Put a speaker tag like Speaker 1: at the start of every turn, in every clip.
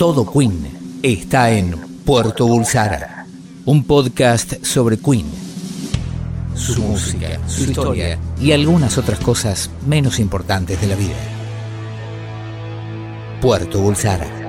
Speaker 1: Todo Queen está en Puerto Bulsara, un podcast sobre Queen, su música, su historia y algunas otras cosas menos importantes de la vida. Puerto Bulsara.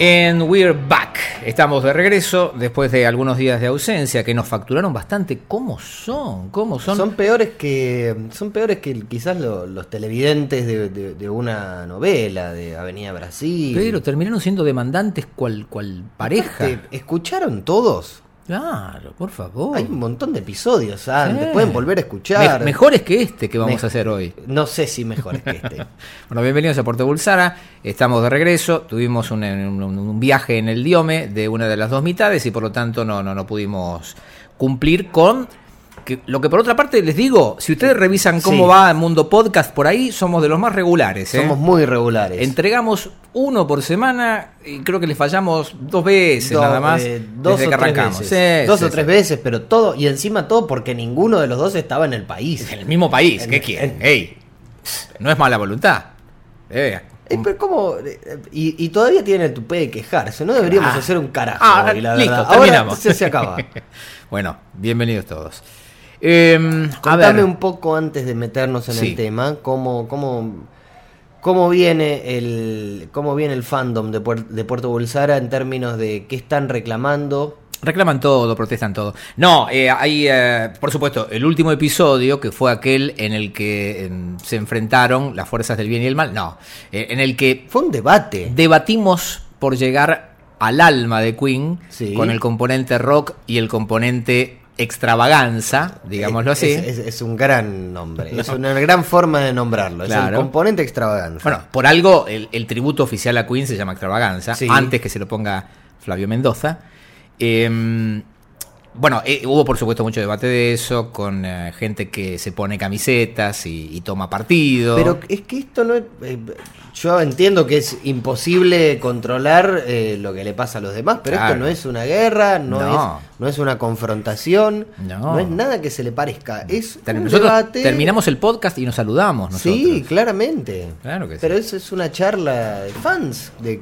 Speaker 1: And we're back. Estamos de regreso después de algunos días de ausencia que nos facturaron bastante. ¿Cómo son? ¿Cómo son?
Speaker 2: Son peores que son peores que quizás lo- los televidentes de, de- de una novela de Avenida Brasil.
Speaker 1: Pero terminaron siendo demandantes cual, cual pareja.
Speaker 2: ¿Te ¿Escucharon todos?
Speaker 1: Claro, por favor.
Speaker 2: Hay un montón de episodios antes,
Speaker 1: Sí.
Speaker 2: pueden volver a escuchar.
Speaker 1: Me- mejores que este que vamos
Speaker 2: Me-
Speaker 1: a hacer hoy.
Speaker 2: No sé si mejores que este.
Speaker 1: Bueno, bienvenidos a Puerto Bulsara. Estamos de regreso. Tuvimos un, un- un viaje en el Diome de una de las dos mitades y por lo tanto no, no, no pudimos cumplir con que, lo que por otra parte les digo, si ustedes revisan cómo
Speaker 2: Sí.
Speaker 1: va el mundo podcast por ahí, somos de los más regulares. ¿eh?
Speaker 2: Somos muy regulares.
Speaker 1: Entregamos uno por semana y creo que les fallamos dos veces
Speaker 2: Do-
Speaker 1: nada más
Speaker 2: eh, dos
Speaker 1: desde
Speaker 2: o
Speaker 1: que
Speaker 2: tres
Speaker 1: arrancamos.
Speaker 2: veces.
Speaker 1: Sí,
Speaker 2: dos
Speaker 1: sí,
Speaker 2: o tres veces, pero todo, y encima todo porque ninguno de los dos estaba en el país.
Speaker 1: En el mismo país,
Speaker 2: En-
Speaker 1: ¿qué quieren?
Speaker 2: en-
Speaker 1: Ey, no es mala voluntad. Eh,
Speaker 2: Eh, pero ¿cómo? Y, y todavía tienen el tupé de quejarse. No deberíamos
Speaker 1: Ah.
Speaker 2: hacer un carajo.
Speaker 1: Ah,
Speaker 2: hoy, la
Speaker 1: listo,
Speaker 2: verdad.
Speaker 1: terminamos.
Speaker 2: Ahora se, se acaba.
Speaker 1: bueno, bienvenidos todos. Eh,
Speaker 2: Contame un poco antes de meternos en
Speaker 1: Sí.
Speaker 2: el tema, cómo, cómo, cómo viene el cómo viene el fandom de, Puer- de Puerto Bulsara en términos de qué están reclamando.
Speaker 1: reclaman todo, protestan todo. No, eh, hay, eh, por supuesto, el último episodio, que fue aquel en el que eh, se enfrentaron las fuerzas del bien y el mal, no, eh, en el que
Speaker 2: Fue un debate.
Speaker 1: debatimos por llegar al alma de Queen
Speaker 2: Sí.
Speaker 1: con el componente rock y el componente extravaganza, digámoslo así.
Speaker 2: Es, es- es un gran nombre, es una gran forma de nombrarlo. Es el
Speaker 1: Claro.
Speaker 2: componente extravaganza.
Speaker 1: Bueno, por algo el, el tributo oficial a Queen se llama Extravaganza,
Speaker 2: Sí.
Speaker 1: antes que se lo ponga Flavio Mendoza. Eh, bueno, eh, hubo por supuesto mucho debate de eso, con eh, gente que se pone camisetas y, y toma partido.
Speaker 2: Pero es que esto no es. eh, yo entiendo que es imposible controlar eh, lo que le pasa a los demás, pero
Speaker 1: Claro.
Speaker 2: esto no es una guerra, no,
Speaker 1: No.
Speaker 2: Es, no es una confrontación,
Speaker 1: No.
Speaker 2: es nada que se le parezca. Es
Speaker 1: Ter-
Speaker 2: un
Speaker 1: Nosotros
Speaker 2: debate.
Speaker 1: terminamos el podcast y nos saludamos nosotros.
Speaker 2: Sí, claramente.
Speaker 1: Claro que sí.
Speaker 2: Pero eso es una charla de fans. De,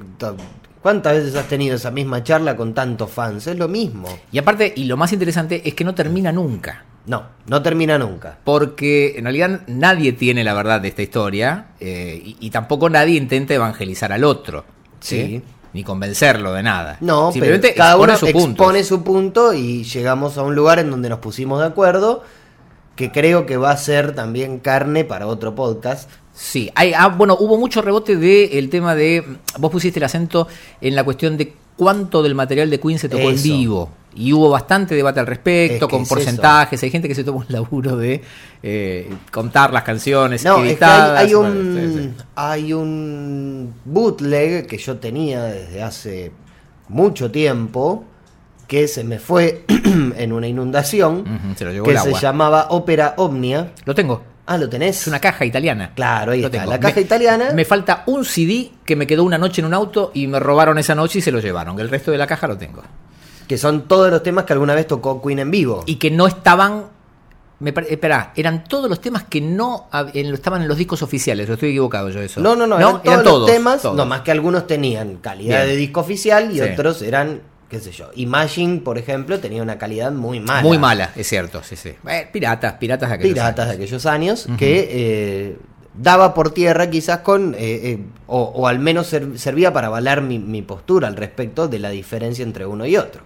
Speaker 2: ¿Cuántas veces has tenido esa misma charla con tantos fans? Es lo mismo.
Speaker 1: Y aparte, y lo más interesante es que no termina nunca.
Speaker 2: No, no termina nunca.
Speaker 1: Porque en realidad nadie tiene la verdad de esta historia eh, y, y tampoco nadie intenta evangelizar al otro.
Speaker 2: Sí.
Speaker 1: Ni convencerlo de nada.
Speaker 2: No,
Speaker 1: Simplemente
Speaker 2: pero cada
Speaker 1: expone
Speaker 2: uno
Speaker 1: su
Speaker 2: expone su punto y llegamos a un lugar en donde nos pusimos de acuerdo, que creo que va a ser también carne para otro podcast.
Speaker 1: Sí, hay, ah, bueno, hubo mucho rebote del tema de. Vos pusiste el acento en la cuestión de cuánto del material de Queen se tocó en vivo. Y hubo bastante debate al respecto,
Speaker 2: Es que
Speaker 1: con
Speaker 2: es
Speaker 1: porcentajes. Hay gente que se toma un laburo de eh, contar las canciones
Speaker 2: No, es que hay,
Speaker 1: editadas.
Speaker 2: hay
Speaker 1: Bueno,
Speaker 2: un,
Speaker 1: sí, sí.
Speaker 2: hay un bootleg que yo tenía desde hace mucho tiempo, que se me fue en una inundación,
Speaker 1: se lo
Speaker 2: que se llamaba Ópera Omnia.
Speaker 1: Lo tengo.
Speaker 2: Ah, ¿lo tenés?
Speaker 1: Es una caja italiana.
Speaker 2: Claro, ahí
Speaker 1: Lo
Speaker 2: está,
Speaker 1: tengo.
Speaker 2: la caja
Speaker 1: Me-
Speaker 2: italiana.
Speaker 1: Me falta un CD que me quedó una noche en un auto y me robaron esa noche y se lo llevaron. El resto de la caja lo tengo.
Speaker 2: Que son todos los temas que alguna vez tocó Queen en vivo.
Speaker 1: y que no estaban. Me espera, eran todos los temas que no en- estaban en los discos oficiales. ¿O estoy equivocado yo de eso?
Speaker 2: No, no, no, eran todos los temas,
Speaker 1: todos.
Speaker 2: no más que algunos tenían calidad
Speaker 1: Bien.
Speaker 2: de disco oficial y
Speaker 1: Sí.
Speaker 2: otros eran, qué sé yo. Imagine, por ejemplo, tenía una calidad muy mala.
Speaker 1: Muy mala, es cierto, sí, sí. Eh, piratas, piratas de aquellos
Speaker 2: Piratas de
Speaker 1: años.
Speaker 2: aquellos años que eh, daba por tierra quizás con, eh, o, o al menos ser- servía para avalar mi, mi postura al respecto de la diferencia entre uno y otro.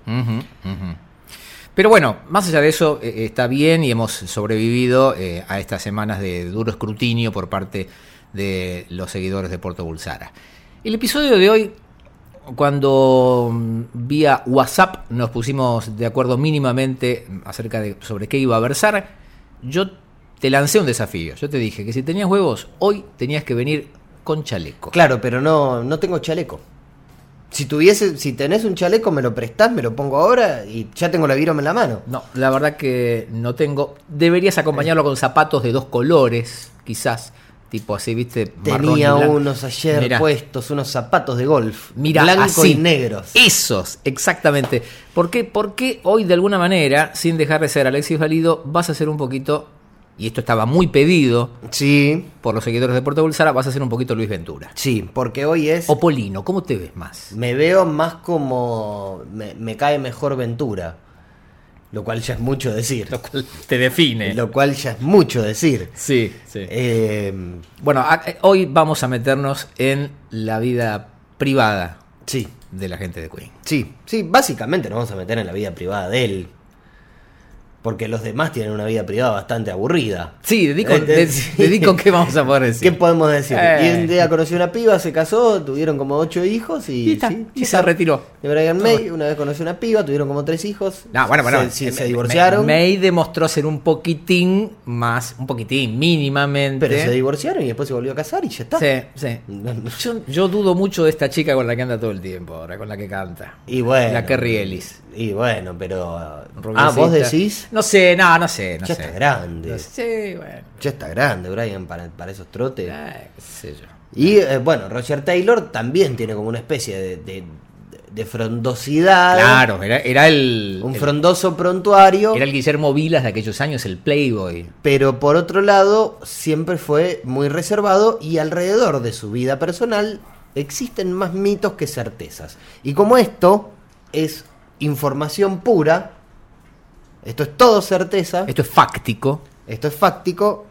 Speaker 1: Pero bueno, más allá de eso, está bien y hemos sobrevivido a estas semanas de duro escrutinio por parte de los seguidores de Puerto Bulsara. El episodio de hoy, cuando mm, vía WhatsApp nos pusimos de acuerdo mínimamente acerca de sobre qué iba a versar, yo te lancé un desafío. Yo te dije que si tenías huevos, hoy tenías que venir con chaleco.
Speaker 2: Claro, pero no, no tengo chaleco. Si tuviese, si tenés un chaleco, me lo prestás, me lo pongo ahora y ya tengo la virome en la mano.
Speaker 1: No, la verdad que no tengo. Deberías acompañarlo con zapatos de dos colores, quizás. Tipo así, viste.
Speaker 2: Tenía unos ayer
Speaker 1: Mirá.
Speaker 2: puestos, unos zapatos de golf.
Speaker 1: Mira,
Speaker 2: blanco
Speaker 1: así.
Speaker 2: y negros.
Speaker 1: Esos, exactamente. ¿Por qué? Porque hoy, de alguna manera, sin dejar de ser Alexis Valido, vas a ser un poquito y esto estaba muy pedido
Speaker 2: Sí,
Speaker 1: por los seguidores de Puerto Bulsara, vas a ser un poquito Luis Ventura.
Speaker 2: sí, porque hoy es...
Speaker 1: O Polino, ¿cómo te ves más?
Speaker 2: Me veo más como... Me, me cae mejor Ventura. Lo cual ya es mucho decir.
Speaker 1: Lo cual te define.
Speaker 2: Lo cual ya es mucho decir.
Speaker 1: Sí, sí.
Speaker 2: Eh,
Speaker 1: Bueno, eh, hoy vamos a meternos en la vida privada
Speaker 2: sí,
Speaker 1: de la gente de Queen.
Speaker 2: sí, sí, básicamente nos vamos a meter en la vida privada de él. Porque los demás tienen una vida privada bastante aburrida.
Speaker 1: Sí, dedico,
Speaker 2: Eh,
Speaker 1: de- dedico ¿qué vamos a poder
Speaker 2: ¿Qué
Speaker 1: decir?
Speaker 2: podemos decir?
Speaker 1: Eh.
Speaker 2: Y un día conoció una piba, se casó, tuvieron como ocho hijos y,
Speaker 1: Y está,
Speaker 2: sí,
Speaker 1: y se retiró.
Speaker 2: De Brian May, una vez conoció una piba, tuvieron como tres hijos.
Speaker 1: No, bueno, bueno.
Speaker 2: Se,
Speaker 1: eh,
Speaker 2: se divorciaron.
Speaker 1: May demostró ser un poquitín más, un poquitín, mínimamente.
Speaker 2: pero se divorciaron y después se volvió a casar y ya está.
Speaker 1: Sí, sí. Yo, yo dudo mucho de esta chica con la que anda todo el tiempo ahora, con la que canta.
Speaker 2: Y bueno.
Speaker 1: La Kerry Ellis.
Speaker 2: Y bueno, pero. Ah, vos decís.
Speaker 1: No sé, no, no sé, no
Speaker 2: ya
Speaker 1: sé.
Speaker 2: está grande.
Speaker 1: No sé, Sí, bueno.
Speaker 2: Ya está grande, Brian, para, para esos trotes.
Speaker 1: Ay, qué sé yo.
Speaker 2: Y eh, bueno, Roger Taylor también tiene como una especie de, de, de frondosidad.
Speaker 1: Claro, era, era el.
Speaker 2: Un
Speaker 1: el-
Speaker 2: frondoso prontuario.
Speaker 1: Era el Guillermo Vilas de aquellos años, el Playboy.
Speaker 2: pero por otro lado siempre fue muy reservado y alrededor de su vida personal existen más mitos que certezas. Y como esto es información pura, esto es todo certeza,
Speaker 1: Esto es fáctico.
Speaker 2: esto es fáctico,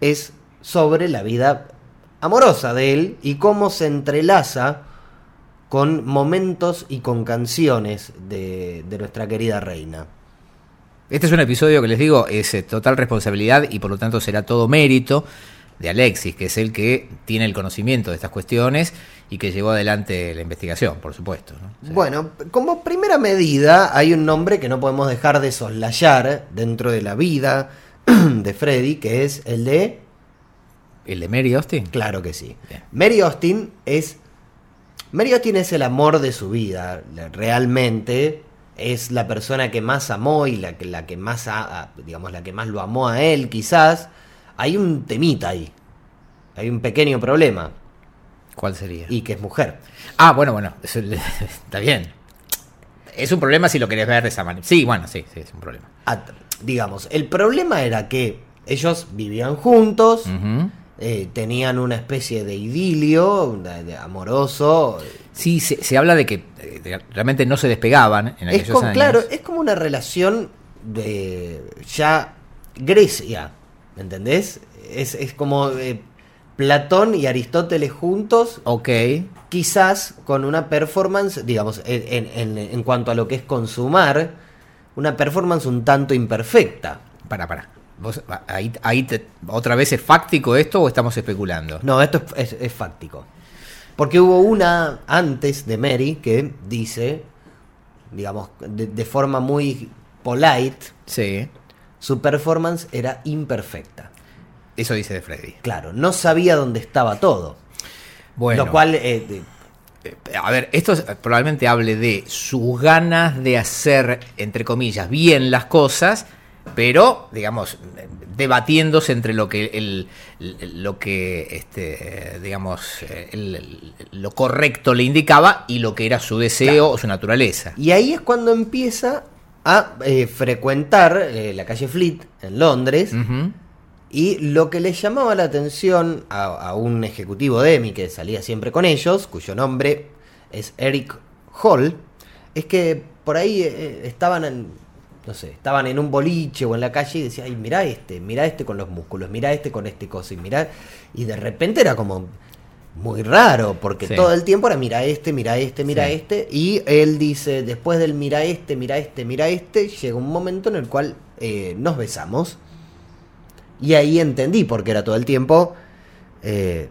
Speaker 2: es sobre la vida amorosa de él y cómo se entrelaza con momentos y con canciones de, de nuestra querida reina.
Speaker 1: Este es un episodio que les digo, es eh, total responsabilidad y por lo tanto será todo mérito de Alexis, que es el que tiene el conocimiento de estas cuestiones y que llevó adelante la investigación, por supuesto.
Speaker 2: Bueno, como primera medida hay un nombre que no podemos dejar de soslayar dentro de la vida de Freddy, que es el de...
Speaker 1: ¿El de Mary Austin?
Speaker 2: Claro que sí.
Speaker 1: Bien.
Speaker 2: Mary Austin es... Mary Austin es el amor de su vida, realmente es la persona que más amó y la que, la que más, a- digamos, la que más lo amó a él, quizás. Hay un temita ahí, hay un pequeño problema,
Speaker 1: ¿Cuál sería?
Speaker 2: y que es mujer.
Speaker 1: Ah, bueno, bueno, eso- está bien. Es un problema si lo querés ver de esa manera. Sí, bueno, sí, sí, es un problema.
Speaker 2: Ah, digamos, el problema era que ellos vivían juntos, eh, tenían una especie de idilio de- de amoroso.
Speaker 1: Sí, se, se habla de que eh, de- realmente no se despegaban en
Speaker 2: Es
Speaker 1: aquellos
Speaker 2: como,
Speaker 1: años.
Speaker 2: claro, es como una relación de ya Grecia, ¿me entendés? Es, es como eh, Platón y Aristóteles juntos,
Speaker 1: Ok.
Speaker 2: quizás con una performance, digamos, en, en- en cuanto a lo que es consumar, una performance un tanto imperfecta.
Speaker 1: Para, para. ¿Vos, ahí, ahí te- ¿Otra vez es fáctico esto o estamos especulando?
Speaker 2: No, esto es, es- es fáctico. Porque hubo una antes de Mary que dice, digamos, de, de forma muy polite,
Speaker 1: Sí.
Speaker 2: Su performance era imperfecta.
Speaker 1: Eso dice de Freddy.
Speaker 2: Claro, no sabía dónde estaba todo.
Speaker 1: Bueno.
Speaker 2: Lo cual, eh,
Speaker 1: Eh, A ver, esto es- probablemente hable de sus ganas de hacer, entre comillas, bien las cosas, pero, digamos, debatiéndose entre lo que el, lo que este, digamos, el- lo correcto le indicaba y lo que era su deseo o su naturaleza.
Speaker 2: y ahí es cuando empieza a eh, frecuentar eh, la calle Fleet en Londres. Y lo que le llamaba la atención a, a un ejecutivo de EMI que salía siempre con ellos, cuyo nombre es Eric Hall, es que por ahí eh, estaban en, no sé, estaban en un boliche o en la calle y decía, ay, mira este, mira este con los músculos, mira este con este coso, y mira, y de repente era como muy raro, porque
Speaker 1: Sí.
Speaker 2: todo el tiempo era mira este, mira este, mira
Speaker 1: Sí.
Speaker 2: este, y él dice, después del mira este, mira este, mira este, llega un momento en el cual eh, nos besamos. Y ahí entendí, porque era todo el tiempo, eh,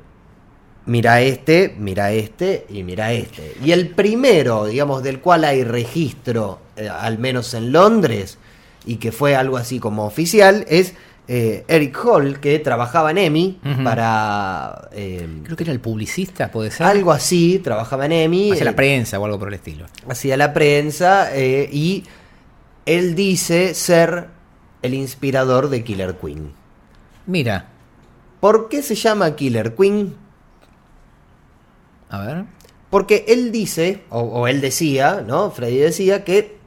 Speaker 2: mira este, mira este y mira este. Y el primero, digamos, del cual hay registro, eh, al menos en Londres, y que fue algo así como oficial, es eh, Eric Hall, que trabajaba en EMI para... eh,
Speaker 1: Creo que era el publicista, puede ser.
Speaker 2: algo así, trabajaba en EMI.
Speaker 1: Hacia la
Speaker 2: eh,
Speaker 1: prensa o algo por el estilo.
Speaker 2: hacia la prensa y él dice ser el inspirador de Killer Queen.
Speaker 1: Mira,
Speaker 2: ¿Por qué se llama Killer Queen?
Speaker 1: a ver.
Speaker 2: Porque él dice, o, o él decía, ¿no? Freddy decía que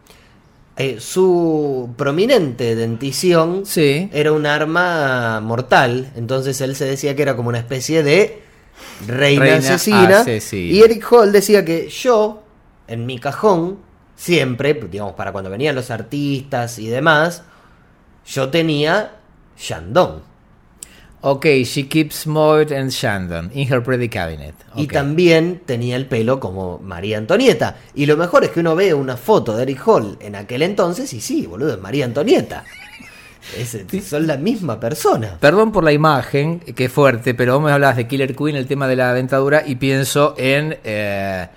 Speaker 2: eh, su prominente dentición
Speaker 1: Sí.
Speaker 2: era un arma mortal. Entonces él se decía que era como una especie de reina,
Speaker 1: Reina
Speaker 2: asesina.
Speaker 1: asesina.
Speaker 2: Y Eric Hall decía que yo, en mi cajón, siempre, digamos, para cuando venían los artistas y demás, yo tenía Shandong.
Speaker 1: Ok, she keeps Maud and Shandon in her pretty cabinet.
Speaker 2: Y también tenía el pelo como María Antonieta. Y lo mejor es que uno ve una foto de Eric Hall en aquel entonces y sí, boludo, es María Antonieta. Es- son la misma persona.
Speaker 1: Perdón por la imagen, que es fuerte, pero vos me hablabas de Killer Queen, el tema de la dentadura, y pienso en eh,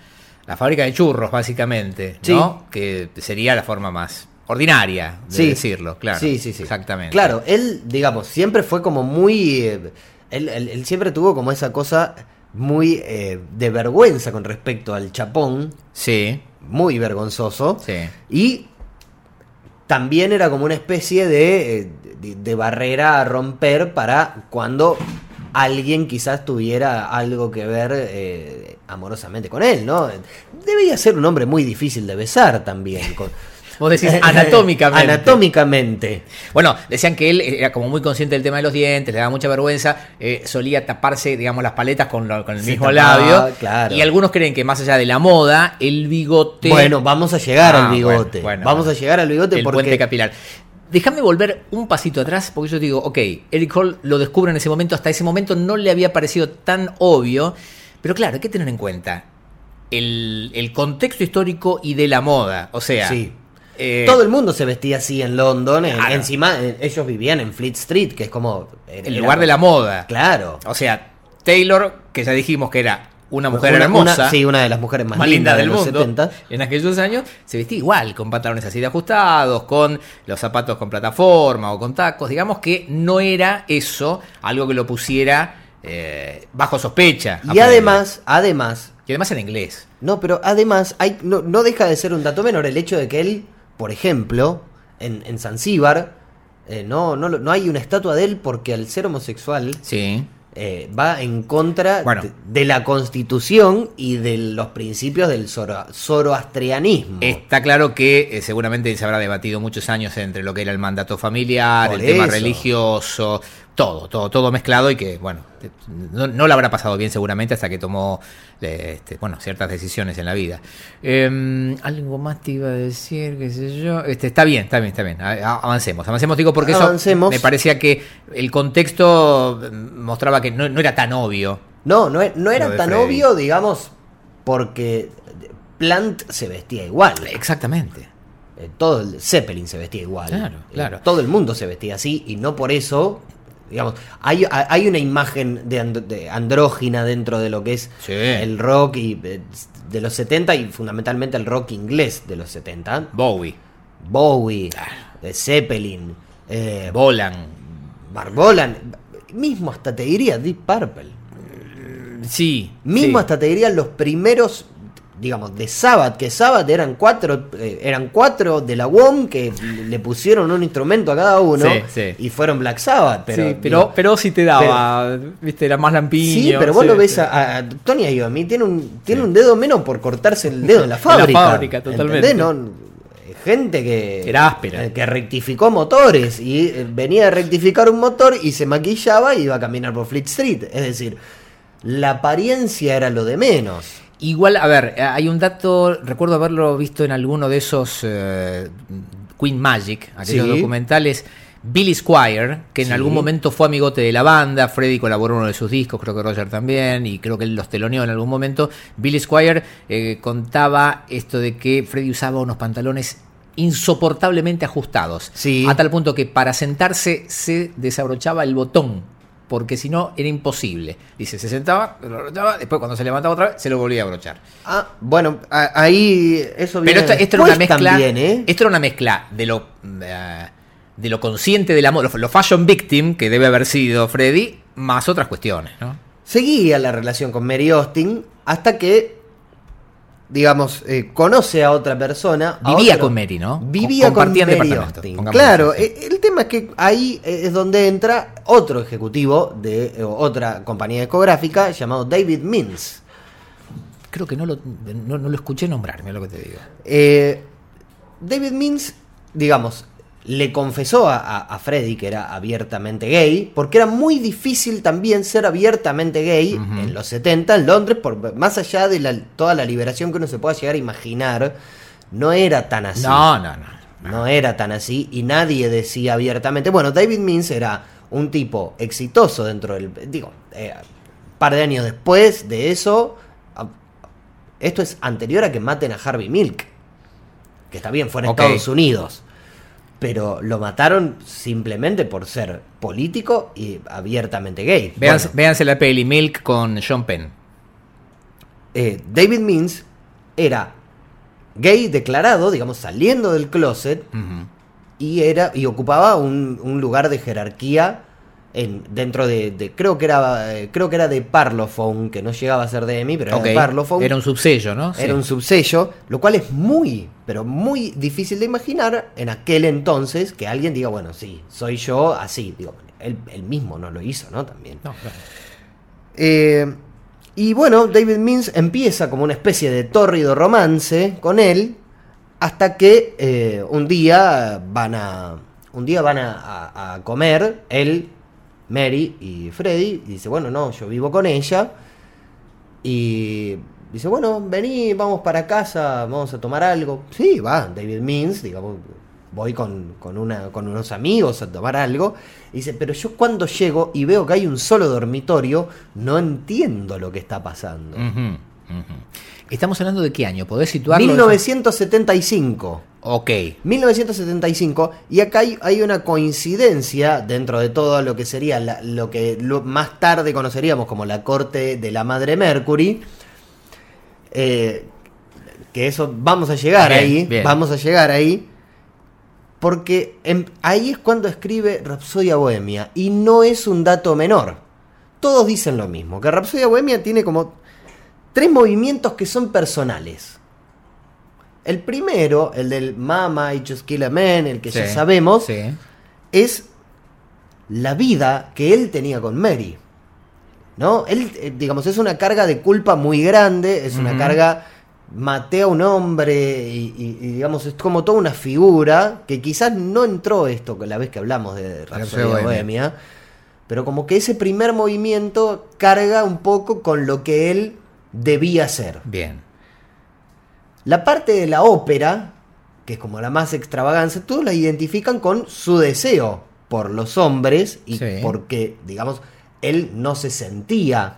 Speaker 1: la fábrica de churros, básicamente, ¿no? Que sería la forma más ordinaria de
Speaker 2: Sí.
Speaker 1: decirlo, claro.
Speaker 2: Sí, sí, sí.
Speaker 1: Exactamente.
Speaker 2: Claro, él, digamos, siempre fue como muy. eh, él, él- él siempre tuvo como esa cosa muy eh, de vergüenza con respecto al chapón,
Speaker 1: Sí,
Speaker 2: muy vergonzoso.
Speaker 1: sí.
Speaker 2: Y también era como una especie de, eh, de, de barrera a romper para cuando alguien quizás tuviera algo que ver eh, amorosamente con él, ¿no? Debía ser un hombre muy difícil de besar también. con-
Speaker 1: Vos decís anatómicamente.
Speaker 2: Anatómicamente.
Speaker 1: Bueno, decían que él era como muy consciente del tema de los dientes, le daba mucha vergüenza, eh, solía taparse, digamos, las paletas con, lo- con el
Speaker 2: Se
Speaker 1: mismo
Speaker 2: tapaba,
Speaker 1: labio.
Speaker 2: claro.
Speaker 1: Y algunos creen que más allá de la moda, el bigote...
Speaker 2: Bueno, vamos a llegar
Speaker 1: Ah,
Speaker 2: al bigote.
Speaker 1: bueno, bueno,
Speaker 2: vamos
Speaker 1: bueno.
Speaker 2: a llegar al bigote
Speaker 1: el
Speaker 2: porque
Speaker 1: puente capilar. Déjame volver un pasito atrás, porque yo digo, ok, Eric Hall lo descubre en ese momento, hasta ese momento no le había parecido tan obvio, pero claro, hay que tener en cuenta el, el contexto histórico y de la moda, o sea...
Speaker 2: Sí.
Speaker 1: Eh,
Speaker 2: todo el mundo se vestía así en London. en-
Speaker 1: Claro.
Speaker 2: encima, eh, ellos vivían en Fleet Street, que es como. era-
Speaker 1: el lugar de la moda.
Speaker 2: Claro.
Speaker 1: O sea, Taylor, que ya dijimos que era una mujer
Speaker 2: Una-
Speaker 1: hermosa,
Speaker 2: una- sí, una de las mujeres más,
Speaker 1: más
Speaker 2: lindas
Speaker 1: linda del
Speaker 2: de los
Speaker 1: mundo
Speaker 2: 70.
Speaker 1: en aquellos años, se vestía igual, con pantalones así de ajustados, con los zapatos con plataforma o con tacos. Digamos que no era eso algo que lo pusiera eh, bajo sospecha.
Speaker 2: Y además, además,
Speaker 1: Y además en inglés.
Speaker 2: no, pero además, hay, no, no deja de ser un dato menor el hecho de que él, por ejemplo, en, en Zanzíbar, eh, no, no, no hay una estatua de él porque al ser homosexual
Speaker 1: Sí.
Speaker 2: eh, va en contra
Speaker 1: Bueno.
Speaker 2: de, de la constitución y de los principios del zoro- zoroastrianismo.
Speaker 1: Está claro que eh, seguramente se habrá debatido muchos años entre lo que era el mandato familiar,
Speaker 2: Por
Speaker 1: el tema religioso, todo, todo, todo mezclado y que, bueno, eh, no, no lo habrá pasado bien seguramente hasta que tomó, eh, este, bueno, ciertas decisiones en la vida. Eh, algo más te iba a decir, qué sé yo. Este, está bien, está bien, está bien. A- Avancemos, avancemos, digo, porque
Speaker 2: Avancemos.
Speaker 1: eso me parecía que el contexto mm, mostraba que no, no era tan obvio.
Speaker 2: No, no, no era tan
Speaker 1: Freddy.
Speaker 2: obvio, digamos, porque Plant se vestía igual.
Speaker 1: Exactamente.
Speaker 2: Eh, todo el Zeppelin se vestía igual.
Speaker 1: Claro,
Speaker 2: Eh,
Speaker 1: claro.
Speaker 2: todo el mundo se vestía así y no por eso, digamos, hay, hay una imagen de, and- de andrógina dentro de lo que es
Speaker 1: Sí.
Speaker 2: el rock y, eh, de los 70 y fundamentalmente el rock inglés de los 70.
Speaker 1: Bowie,
Speaker 2: Bowie, eh, Zeppelin, eh,
Speaker 1: Bolan.
Speaker 2: Mark Bolan, mismo hasta te diría Deep Purple.
Speaker 1: Sí.
Speaker 2: Mismo
Speaker 1: sí.
Speaker 2: hasta te diría los primeros, digamos, de Sabbath, que Sabbath eran cuatro, eh, eran cuatro de la WOM que le pusieron un instrumento a cada uno
Speaker 1: Sí, sí.
Speaker 2: y fueron Black Sabbath. Pero,
Speaker 1: sí, pero,
Speaker 2: digo,
Speaker 1: pero sí te daba, viste, era más lampiño.
Speaker 2: sí, pero vos lo ves a, a Tony Iommi, tiene un, tiene un dedo menos por cortarse el dedo en la
Speaker 1: la
Speaker 2: fábrica.
Speaker 1: fábrica, totalmente.
Speaker 2: ¿entendés? No, gente que
Speaker 1: Era áspera.
Speaker 2: eh, que rectificó motores y eh, venía a rectificar un motor y se maquillaba y iba a caminar por Fleet Street. Es decir, la apariencia era lo de menos.
Speaker 1: Igual, a ver, hay un dato, recuerdo haberlo visto en alguno de esos eh, Queen Magic, aquellos
Speaker 2: Sí.
Speaker 1: documentales. Billy Squire, que en
Speaker 2: Sí.
Speaker 1: algún momento fue amigote de la banda, Freddy colaboró en uno de sus discos, creo que Roger también, y creo que él los teloneó en algún momento. Billy Squire eh, contaba esto de que Freddy usaba unos pantalones insoportablemente ajustados,
Speaker 2: Sí.
Speaker 1: a tal punto que para sentarse se desabrochaba el botón, porque si no era imposible. Dice, se sentaba, lo abrochaba, después cuando se levantaba otra vez se lo volvía a abrochar.
Speaker 2: Ah, bueno, a- ahí eso viene
Speaker 1: Pero esto, esto era una mezcla.
Speaker 2: también, ¿eh?
Speaker 1: Esto era una mezcla de lo eh, de lo consciente de la moda, lo, lo fashion victim que debe haber sido Freddy, más otras cuestiones, ¿no?
Speaker 2: Seguía la relación con Mary Austin hasta que, digamos, eh, conoce a otra persona. a
Speaker 1: Vivía
Speaker 2: otro-
Speaker 1: con Mary, ¿no?
Speaker 2: Vivía con Mary Austin. Claro, eh, el tema es que ahí es donde entra otro ejecutivo de eh, otra compañía discográfica llamado David Mintz.
Speaker 1: Creo que no lo, no, no lo escuché nombrar, mira lo que te digo.
Speaker 2: Eh, David Mintz digamos, le confesó a, a, a Freddy que era abiertamente gay, porque era muy difícil también ser abiertamente gay en los 70 en Londres, por, más allá de la- toda la liberación que uno se pueda llegar a imaginar, no era tan así.
Speaker 1: No, no, no.
Speaker 2: No era tan así y nadie decía abiertamente. Bueno, David Means era un tipo exitoso dentro del. Digo, eh, un par de años después de eso. a- Esto es anterior a que maten a Harvey Milk. Que está bien, fue en. Estados Unidos. Pero lo mataron simplemente por ser político y abiertamente gay.
Speaker 1: Véanse,
Speaker 2: Bueno,
Speaker 1: véanse la peli Milk con Sean Penn.
Speaker 2: eh, David Means era gay declarado, digamos, saliendo del closet. Y era y ocupaba un, un lugar de jerarquía en, dentro de, de- creo que era creo que era de Parlophone que no llegaba a ser de EMI pero era de Parlophone
Speaker 1: Era un subsello, ¿no?
Speaker 2: era
Speaker 1: Sí.
Speaker 2: un subsello lo cual es muy pero muy difícil de imaginar en aquel entonces que alguien diga bueno sí soy yo así digo él, él mismo no lo hizo no también
Speaker 1: No, claro.
Speaker 2: eh, y bueno, David Means empieza como una especie de tórrido romance con él, hasta que eh, un día van a. Un día van a, a- a comer, él, Mary y Freddy, y dice, bueno, no, yo vivo con ella. Y dice, bueno, vení, vamos para casa, vamos a tomar algo. Sí, va, David Means, digamos, voy con, con, una, con unos amigos a tomar algo. Y dice, pero yo cuando llego y veo que hay un solo dormitorio, no entiendo lo que está pasando.
Speaker 1: Ujú. Estamos hablando de qué año, ¿podés situarlo?
Speaker 2: 1975.
Speaker 1: Ok.
Speaker 2: 1975, y acá hay, hay una coincidencia dentro de todo lo que sería la- lo que lo- más tarde conoceríamos como la corte de la madre Mercury. eh, que eso vamos a llegar
Speaker 1: Bien,
Speaker 2: ahí,
Speaker 1: bien.
Speaker 2: vamos a llegar ahí. Porque ahí es cuando escribe Rapsodia Bohemia, y no es un dato menor. Todos dicen lo mismo, que Rapsodia Bohemia tiene como tres movimientos que son personales. El primero, el del Mama, I Just Kill a Man, el que ya sabemos,
Speaker 1: Sí.
Speaker 2: es la vida que él tenía con Mary. ¿No? Él, eh, digamos, es una carga de culpa muy grande, es una carga. Maté a un hombre y, y- y, digamos, es como toda una figura que quizás no entró esto la vez que hablamos de Rhapsody
Speaker 1: Bohemia.
Speaker 2: Bohemia, pero como que ese primer movimiento carga un poco con lo que él debía ser.
Speaker 1: Bien.
Speaker 2: La parte de la ópera, que es como la más extravagante, todos la identifican con su deseo por los hombres y
Speaker 1: Sí.
Speaker 2: porque, digamos, él no se sentía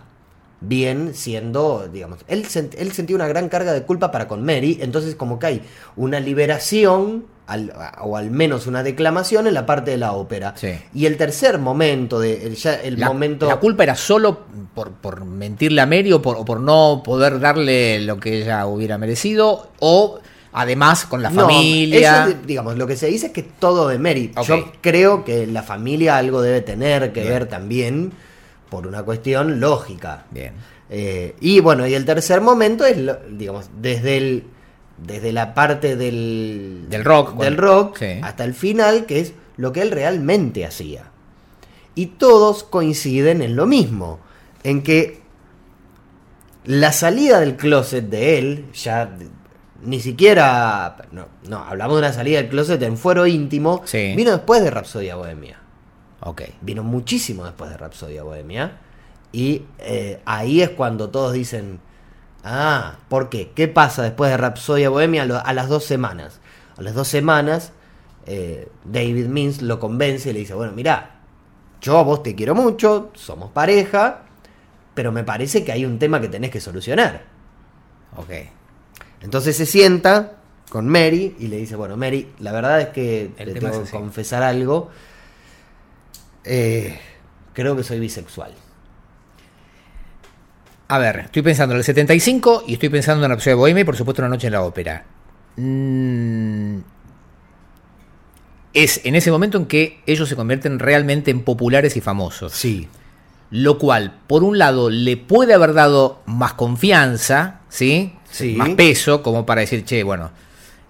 Speaker 2: bien siendo, digamos, él, sent- él sentía una gran carga de culpa para con Mary, entonces como que hay una liberación, al- o al menos una declamación en la parte de la ópera.
Speaker 1: Sí.
Speaker 2: Y el tercer momento, de, el, ya el
Speaker 1: La,
Speaker 2: momento...
Speaker 1: la culpa era solo por, por mentirle a Mary o por, o por no poder darle lo que ella hubiera merecido o además con la
Speaker 2: No,
Speaker 1: familia.
Speaker 2: eso, digamos, lo que se dice es que todo de Mary. Yo creo que la familia algo debe tener que
Speaker 1: Bien.
Speaker 2: ver también por una cuestión lógica.
Speaker 1: Bien.
Speaker 2: Eh, y bueno, y el tercer momento es, digamos, desde el desde la parte del
Speaker 1: Del rock,
Speaker 2: del rock
Speaker 1: sí.
Speaker 2: hasta el final, que es lo que él realmente hacía. Y todos coinciden en lo mismo, en que la salida del closet de él, ya ni siquiera, no, no, hablamos de una salida del closet en fuero íntimo,
Speaker 1: Sí.
Speaker 2: vino después de Rapsodia Bohemia.
Speaker 1: Ok.
Speaker 2: Vino muchísimo después de Rapsodia Bohemia. Y eh, ahí es cuando todos dicen, ah, ¿por qué? ¿Qué pasa después de Rapsodia Bohemia a, las dos semanas? A las dos semanas, eh, David Means lo convence y le dice, bueno, mira, yo a vos te quiero mucho, somos pareja, pero me parece que hay un tema que tenés que solucionar.
Speaker 1: Ok.
Speaker 2: Entonces se sienta con Mary y le dice, bueno, Mary, la verdad es que
Speaker 1: El
Speaker 2: te tengo que confesar algo. Eh, creo que soy bisexual.
Speaker 1: A ver, estoy pensando en el 75 y estoy pensando en la Rhapsody de Bohemia y por supuesto una noche en la ópera. Mm, es en ese momento en que ellos se convierten realmente en populares y famosos.
Speaker 2: Sí.
Speaker 1: Lo cual, por un lado, le puede haber dado más confianza, ¿sí?
Speaker 2: Sí.
Speaker 1: Más peso, como para decir, che, bueno,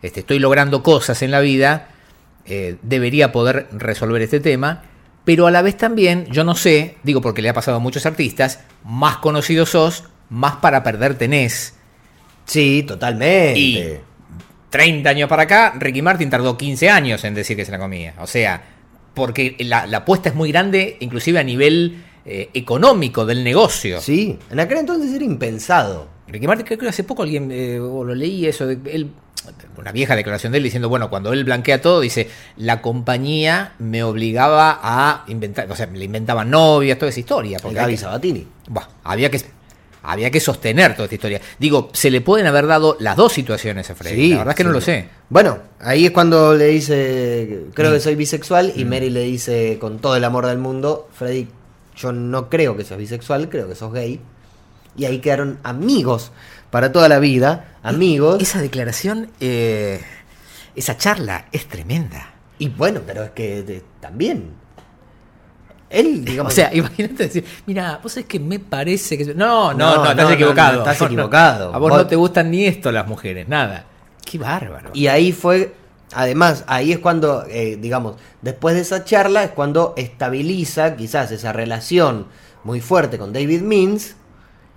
Speaker 1: este, estoy logrando cosas en la vida, eh, debería poder resolver este tema. Pero a la vez también, yo no sé, digo porque le ha pasado a muchos artistas, más conocidos sos, más para perder tenés.
Speaker 2: Sí, totalmente.
Speaker 1: Y- 30 años para acá, Ricky Martin tardó 15 años en decir que se la comía. O sea, porque la, la apuesta es muy grande, inclusive a nivel eh, económico del negocio.
Speaker 2: Sí, en aquel entonces era impensado.
Speaker 1: Ricky Martin, creo que hace poco alguien, eh, o lo leí eso, de él, una vieja declaración de él diciendo, bueno, cuando él blanquea todo, dice, la compañía me obligaba a inventar, o sea, le inventaban novias, toda esa historia. Porque
Speaker 2: Gaby Sabatini.
Speaker 1: Había que había que sostener toda esta historia. Digo, se le pueden haber dado las dos situaciones a Freddy. la verdad es que no
Speaker 2: sí.
Speaker 1: lo sé.
Speaker 2: Bueno, ahí es cuando le dice, creo que soy bisexual, y Mary le dice con todo el amor del mundo, Freddy, yo no creo que seas bisexual, creo que sos gay. Y ahí quedaron amigos para toda la vida, amigos.
Speaker 1: Esa declaración, eh, esa charla es tremenda.
Speaker 2: Y bueno, pero es que de- también. Él, digamos.
Speaker 1: o sea, imagínate decir, mira, vos es que me parece que... No, no, no,
Speaker 2: No,
Speaker 1: estás
Speaker 2: no,
Speaker 1: equivocado.
Speaker 2: estás equivocado.
Speaker 1: A vos,
Speaker 2: Vos-
Speaker 1: no te gustan ni esto las mujeres, nada. Qué bárbaro.
Speaker 2: Y ahí fue, además, ahí es cuando, eh, digamos, después de esa charla es cuando estabiliza quizás esa relación muy fuerte con David Means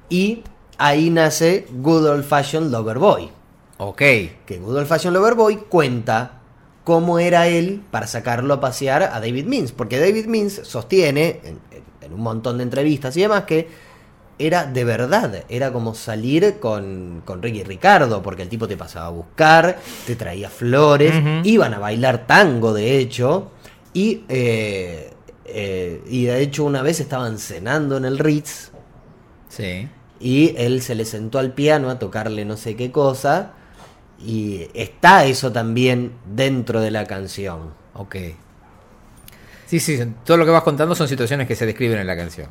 Speaker 2: y ahí nace Good Old Fashion Lover Boy.
Speaker 1: Ok.
Speaker 2: Que Good Old Fashion Lover Boy cuenta cómo era él para sacarlo a pasear a David Means. Porque David Means sostiene en, un montón de entrevistas y demás que era de verdad, era como salir con, con Ricky Ricardo, porque el tipo te pasaba a buscar, te traía flores, iban a bailar tango de hecho, y, eh, eh, y de hecho una vez estaban cenando en el Ritz,
Speaker 1: Sí.
Speaker 2: Y él se le sentó al piano a tocarle no sé qué cosa. Y está eso también dentro de la canción.
Speaker 1: Ok. Sí, sí, todo lo que vas contando son situaciones que se describen en la canción.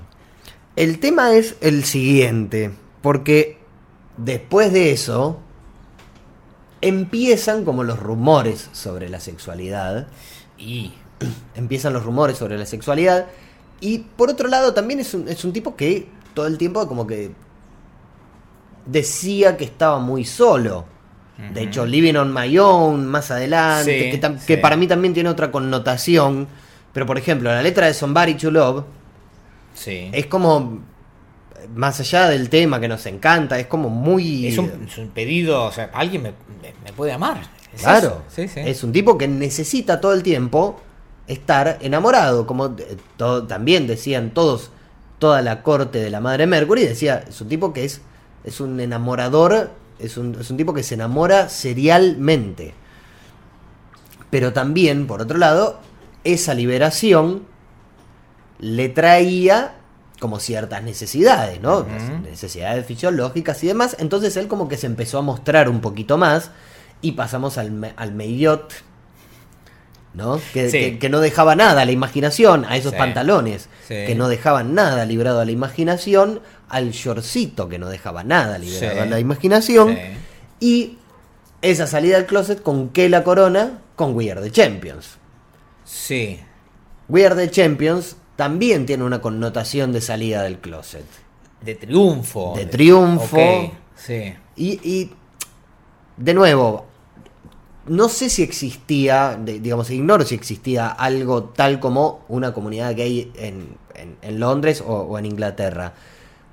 Speaker 2: El tema es el siguiente, porque después de eso empiezan como los rumores sobre la sexualidad.
Speaker 1: Y...
Speaker 2: Empiezan los rumores sobre la sexualidad. Y por otro lado también es un, es un tipo que todo el tiempo como que decía que estaba muy solo. De hecho, Living on My Own, más adelante,
Speaker 1: Sí,
Speaker 2: que, tam-
Speaker 1: sí.
Speaker 2: que para mí también tiene otra connotación. Pero por ejemplo, la letra de Somebody to Love
Speaker 1: Sí.
Speaker 2: es como, más allá del tema que nos encanta, es como muy...
Speaker 1: Es un, es un pedido, o sea, alguien me, puede amar. Es
Speaker 2: Claro, es un tipo que necesita todo el tiempo estar enamorado, como todo- también decían todos, toda la corte de la madre Mercury, decía, es un tipo que es, es un enamorador, es un, es un tipo que se enamora serialmente. Pero también, por otro lado, esa liberación le traía como ciertas necesidades, ¿no? Necesidades fisiológicas y demás. Entonces él como que se empezó a mostrar un poquito más y pasamos al, al Meillot, ¿no? Que,
Speaker 1: Sí.
Speaker 2: que- que no dejaba nada a la imaginación, a esos
Speaker 1: Sí.
Speaker 2: pantalones,
Speaker 1: Sí.
Speaker 2: que no dejaban nada librado a la imaginación, al shortcito que no dejaba nada librado a la imaginación, y esa salida del closet con que la corona, con We Are the Champions.
Speaker 1: Sí.
Speaker 2: We Are the Champions también tiene una connotación de salida del closet.
Speaker 1: De triunfo.
Speaker 2: De triunfo.
Speaker 1: Sí.
Speaker 2: Y, y, de nuevo, no sé si existía, de- digamos, ignoro si existía algo tal como una comunidad gay en, en- en Londres o, o en Inglaterra.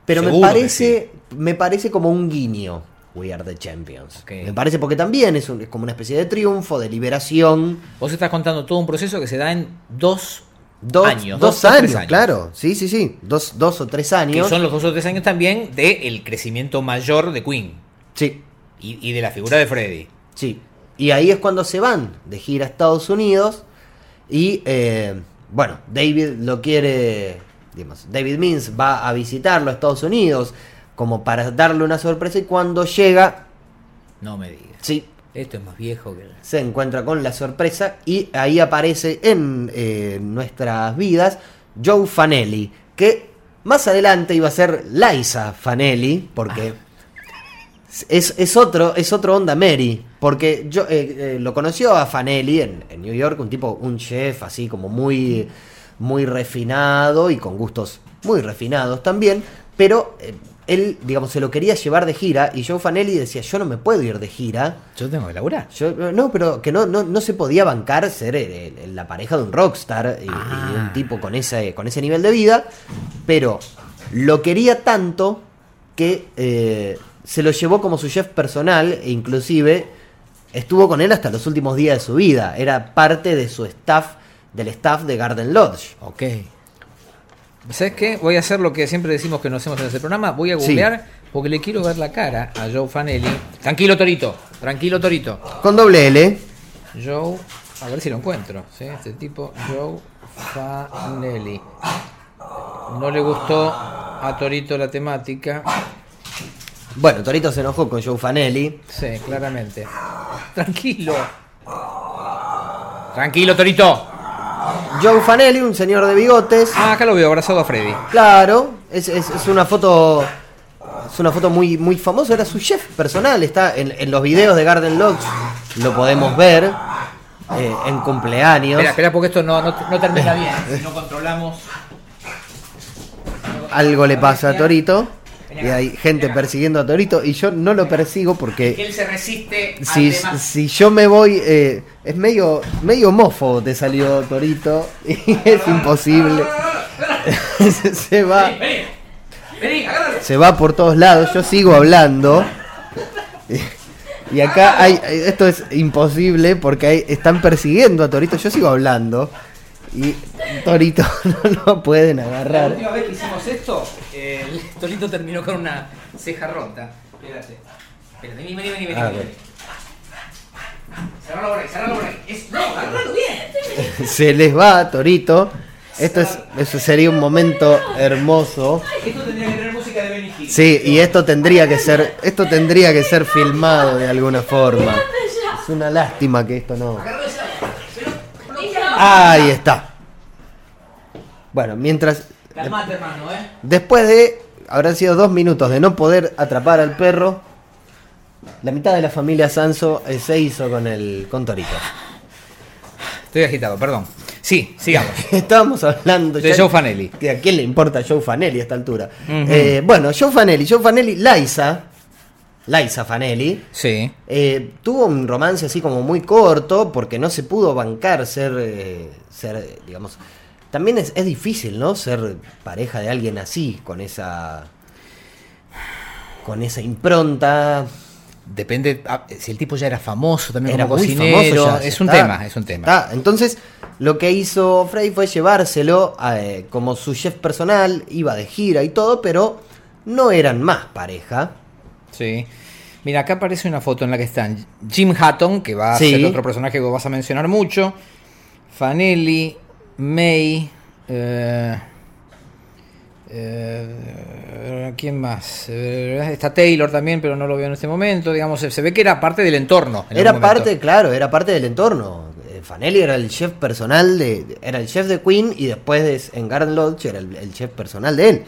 Speaker 2: Pero me
Speaker 1: Seguro que
Speaker 2: parece, me parece como un guiño. We are the champions. Me parece porque también es, un- es como una especie de triunfo, de liberación.
Speaker 1: Vos estás contando todo un proceso que se da en dos
Speaker 2: Dos
Speaker 1: años.
Speaker 2: dos años, claro. Sí, sí, sí. Dos, dos o tres
Speaker 1: Que
Speaker 2: años.
Speaker 1: son los dos o tres años también del crecimiento mayor de Queen
Speaker 2: Sí,
Speaker 1: y, y de la figura de Freddy.
Speaker 2: Sí, y ahí es cuando se van de gira a Estados Unidos y, eh, bueno, David lo quiere, digamos, David Means va a visitarlo a Estados Unidos como para darle una sorpresa y cuando llega,
Speaker 1: No me digas.
Speaker 2: sí,
Speaker 1: Esto es más viejo que...
Speaker 2: se encuentra con la sorpresa y ahí aparece en eh, nuestras vidas Joe Fanelli, que más adelante iba a ser Liza Fanelli, porque es, es otro, es otro onda Mary, porque yo eh, eh, lo conoció a Fanelli en, en New York, un tipo, un chef así como muy, muy refinado y con gustos muy refinados también, pero eh, él, digamos, se lo quería llevar de gira y Joe Fanelli decía, yo no me puedo ir de gira.
Speaker 1: Yo tengo que laburar.
Speaker 2: Yo, no, pero que no, no, no se podía bancar ser el- el- la pareja de un rockstar y, y
Speaker 1: Ah.
Speaker 2: un tipo con ese, con ese nivel de vida, pero lo quería tanto que eh, se lo llevó como su chef personal e inclusive estuvo con él hasta los últimos días de su vida. Era parte de su staff, del staff de Garden Lodge.
Speaker 1: Ok. ¿Sabes qué? Voy a hacer lo que siempre decimos que no hacemos en este programa. Voy a
Speaker 2: Sí.
Speaker 1: googlear porque le quiero ver la cara a Joe Fanelli. Tranquilo, Torito. Tranquilo, Torito.
Speaker 2: Con doble L.
Speaker 1: Joe, a ver si lo encuentro. ¿sí? Este tipo, Joe Fanelli. No le gustó a Torito la temática.
Speaker 2: Bueno, Torito se enojó con Joe Fanelli.
Speaker 1: Sí, claramente. Tranquilo. Tranquilo, Torito.
Speaker 2: Joe Fanelli, un señor de bigotes.
Speaker 1: Ah, acá lo veo, abrazado a Freddy.
Speaker 2: Claro, es, es- es una foto. Es una foto muy, muy famosa. Era su chef personal. Está en, en los videos de Garden Lodge. Lo podemos ver. eh, en cumpleaños.
Speaker 1: Espera, espera, porque esto no, no, no termina bien. Si no controlamos.
Speaker 2: Algo le pasa a Torito. Y hay gente persiguiendo a Torito. Y yo no lo persigo porque.
Speaker 1: él se resiste
Speaker 2: Si, si yo me voy, eh, es medio, medio mofo te salió Torito y es imposible. se, va, se va por todos lados. Yo sigo hablando y, acá hay, esto es imposible porque hay- están persiguiendo a Torito. Yo sigo hablando y Torito no lo pueden
Speaker 1: La
Speaker 2: agarrar.
Speaker 1: última vez que hicimos esto, eh, el Torito terminó con una ceja rota. Espérate. Espérate, vení, vení, vení, vení.
Speaker 2: A
Speaker 1: vení. Cerralo por ahí, cerralo por ahí. Es, no, agárralo bien.
Speaker 2: Se les va Torito. Esto es, eso sería un momento hermoso.
Speaker 1: Esto tendría que tener música de Benny Hill.
Speaker 2: Sí, y esto tendría que ser, esto tendría que ser filmado de alguna forma. Es una lástima que esto no. Ahí está. Bueno, mientras
Speaker 1: Calmate, hermano, eh.
Speaker 2: después de habrán sido dos minutos de no poder atrapar al perro, la mitad de la familia Sanso eh, se hizo con el con Torito.
Speaker 1: Estoy agitado, perdón. Sí, sigamos.
Speaker 2: Estábamos hablando
Speaker 1: De
Speaker 2: ya-
Speaker 1: Joe Fanelli.
Speaker 2: ¿A quién le importa Joe Fanelli a esta altura? Eh, bueno, Joe Fanelli, Joe Fanelli, Liza, Liza Fanelli,
Speaker 1: Sí.
Speaker 2: Eh, tuvo un romance así como muy corto porque no se pudo bancar ser, eh, ser digamos, también es, es difícil, ¿no? Ser pareja de alguien así, con esa, con esa impronta.
Speaker 1: Depende, ah, si el tipo ya era famoso también
Speaker 2: Era
Speaker 1: como
Speaker 2: muy
Speaker 1: cocinero.
Speaker 2: famoso ya.
Speaker 1: es un
Speaker 2: está,
Speaker 1: tema, es un tema.
Speaker 2: está. Entonces, lo que hizo Freddy fue llevárselo eh, como su chef personal, iba de gira y todo, pero no eran más pareja.
Speaker 1: Sí. Mira, acá aparece una foto en la que están Jim Hatton, que va a
Speaker 2: Sí.
Speaker 1: ser otro personaje que vos vas a mencionar mucho. Fanelli, May. eh, eh, ¿Quién más? Eh, está Taylor también, pero no lo veo en este momento. Digamos, se, se ve que era parte del entorno. en
Speaker 2: Era parte, claro, era parte del entorno. Fanelli era el chef personal de. Era el chef de Queen y después de- en Garden Lodge era el, el chef personal de él.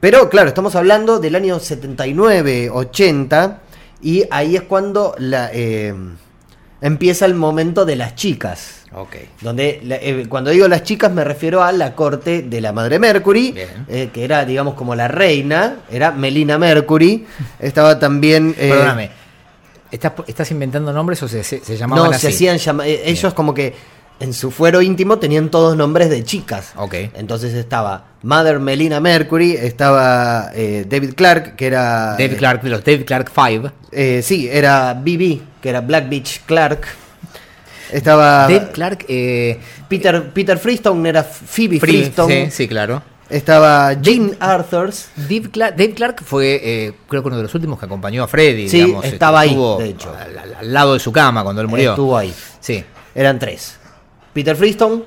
Speaker 2: Pero claro, estamos hablando del año 79, 80. Y ahí es cuando la, empieza el momento de las chicas.
Speaker 1: Ok.
Speaker 2: Donde eh, cuando digo las chicas me refiero a la corte de la madre Mercury,
Speaker 1: Bien.
Speaker 2: eh, que era digamos como la reina, era Melina Mercury. Estaba también. eh,
Speaker 1: Perdóname. ¿Estás, ¿Estás inventando nombres o se, se, se llamaban
Speaker 2: no,
Speaker 1: así?
Speaker 2: se hacían llama- eh, ellos como que en su fuero íntimo tenían todos nombres de chicas.
Speaker 1: Ok.
Speaker 2: Entonces estaba Mother Melina Mercury, estaba eh, David Clark, que era...
Speaker 1: David
Speaker 2: eh,
Speaker 1: Clark, de los David Clark 5.
Speaker 2: eh, sí, era BB, que era Black Beach Clark. Estaba
Speaker 1: David Clark. Eh,
Speaker 2: Peter, Peter Freestone, era Phoebe
Speaker 1: Free-
Speaker 2: Freestone.
Speaker 1: sí, sí, claro.
Speaker 2: Estaba Jean Arthurs.
Speaker 1: Dave Clark, Dave Clark fue, eh, creo que uno de los últimos que acompañó a Freddy.
Speaker 2: Sí,
Speaker 1: digamos, este,
Speaker 2: estaba ahí, de hecho.
Speaker 1: Al lado de su cama cuando él murió.
Speaker 2: Estuvo ahí.
Speaker 1: Sí.
Speaker 2: Eran tres. Peter Freestone,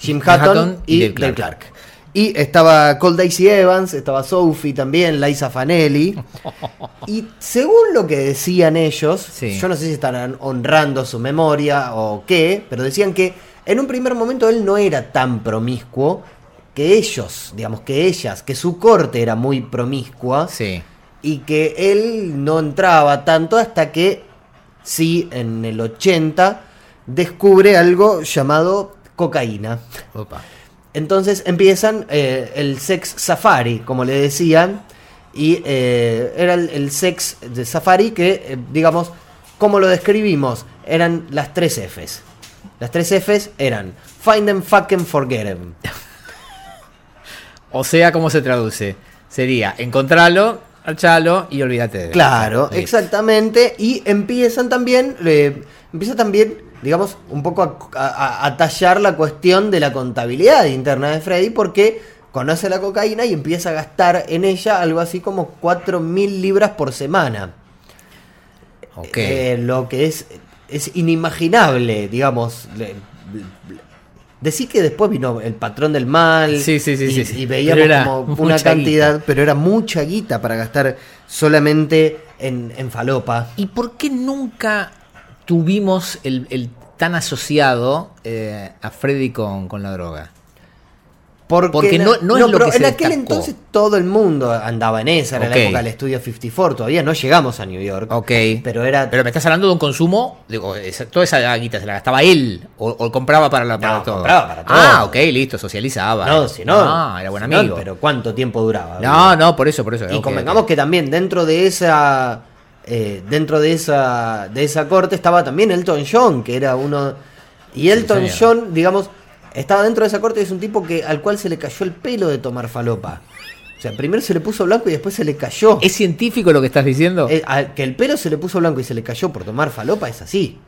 Speaker 2: Jim Hatton,
Speaker 1: Hatton y
Speaker 2: y,
Speaker 1: Dave Clark.
Speaker 2: Clark. Y estaba Cold Daisy Evans, estaba Sophie también, Liza Fanelli. Y según lo que decían ellos,
Speaker 1: Sí.
Speaker 2: yo no sé si estarán honrando su memoria o qué, pero decían que en un primer momento él no era tan promiscuo, que ellos, digamos que ellas, que su corte era muy promiscua
Speaker 1: Sí.
Speaker 2: y que él no entraba tanto hasta que sí en el 80 descubre algo llamado cocaína.
Speaker 1: Opa.
Speaker 2: Entonces empiezan eh, el sex safari, como le decían, y eh, era el, el sex de safari que, eh, digamos, como lo describimos, eran las tres Fs. Las tres Fs eran find them, fuck them, forget them.
Speaker 1: O sea, ¿cómo se traduce? Sería encontrarlo, al chalo y olvídate de
Speaker 2: Claro,
Speaker 1: Listo.
Speaker 2: exactamente. Y empiezan también, eh, empieza también, digamos, un poco a, a- a tallar la cuestión de la contabilidad interna de Freddy porque conoce la cocaína y empieza a gastar en ella algo así como 4.000 libras por semana.
Speaker 1: Ok.
Speaker 2: Eh, lo que es, es inimaginable, digamos. Le- le- Decí que después vino el patrón del mal
Speaker 1: Sí, sí, sí,
Speaker 2: y,
Speaker 1: sí,
Speaker 2: y veíamos como una
Speaker 1: guita.
Speaker 2: cantidad, pero era mucha guita para gastar solamente en, en falopa.
Speaker 1: ¿Y por qué nunca tuvimos el, el tan asociado eh, a Freddy con, con la droga? Porque
Speaker 2: en-
Speaker 1: no- no es lo
Speaker 2: pero
Speaker 1: que
Speaker 2: en
Speaker 1: se
Speaker 2: aquel
Speaker 1: destacó.
Speaker 2: entonces todo el mundo andaba en esa, era
Speaker 1: Ok.
Speaker 2: la época del estudio 54, todavía no llegamos a New York.
Speaker 1: Ok.
Speaker 2: Pero era
Speaker 1: Pero me estás hablando de un consumo, digo, esa- toda esa guita se la gastaba él o, o compraba para, la, para
Speaker 2: No,
Speaker 1: todo.
Speaker 2: compraba para todo.
Speaker 1: Ah, ok, listo, socializaba.
Speaker 2: No, si no.
Speaker 1: Ah, era buen
Speaker 2: si no,
Speaker 1: amigo.
Speaker 2: pero ¿cuánto tiempo duraba?
Speaker 1: No, no, por eso, por eso.
Speaker 2: Y
Speaker 1: ok,
Speaker 2: convengamos que también dentro de esa eh, dentro de esa de esa corte estaba también Elton John, que era uno y Elton. John, digamos, estaba dentro de esa corte y es un tipo que al cual se le cayó el pelo de tomar falopa. O sea, primero se le puso blanco y después se le cayó.
Speaker 1: ¿Es científico lo que estás diciendo?
Speaker 2: Eh, a- que el pelo se le puso blanco y se le cayó por tomar falopa es así.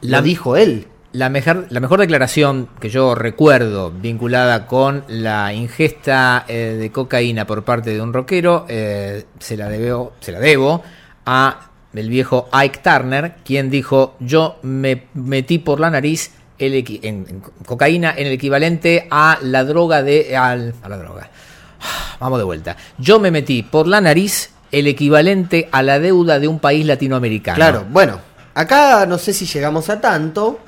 Speaker 1: La-
Speaker 2: Lo dijo él.
Speaker 1: La mejor, la mejor declaración que yo recuerdo vinculada con la ingesta eh, de cocaína por parte de un rockero eh, se, la debo, se la debo a el viejo Ike Turner, quien dijo, yo me metí por la nariz el en, en cocaína en el equivalente a la droga de... al- a la droga. Vamos de vuelta. Yo me metí por la nariz el equivalente a la deuda de un país latinoamericano.
Speaker 2: Claro, bueno, acá no sé si llegamos a tanto,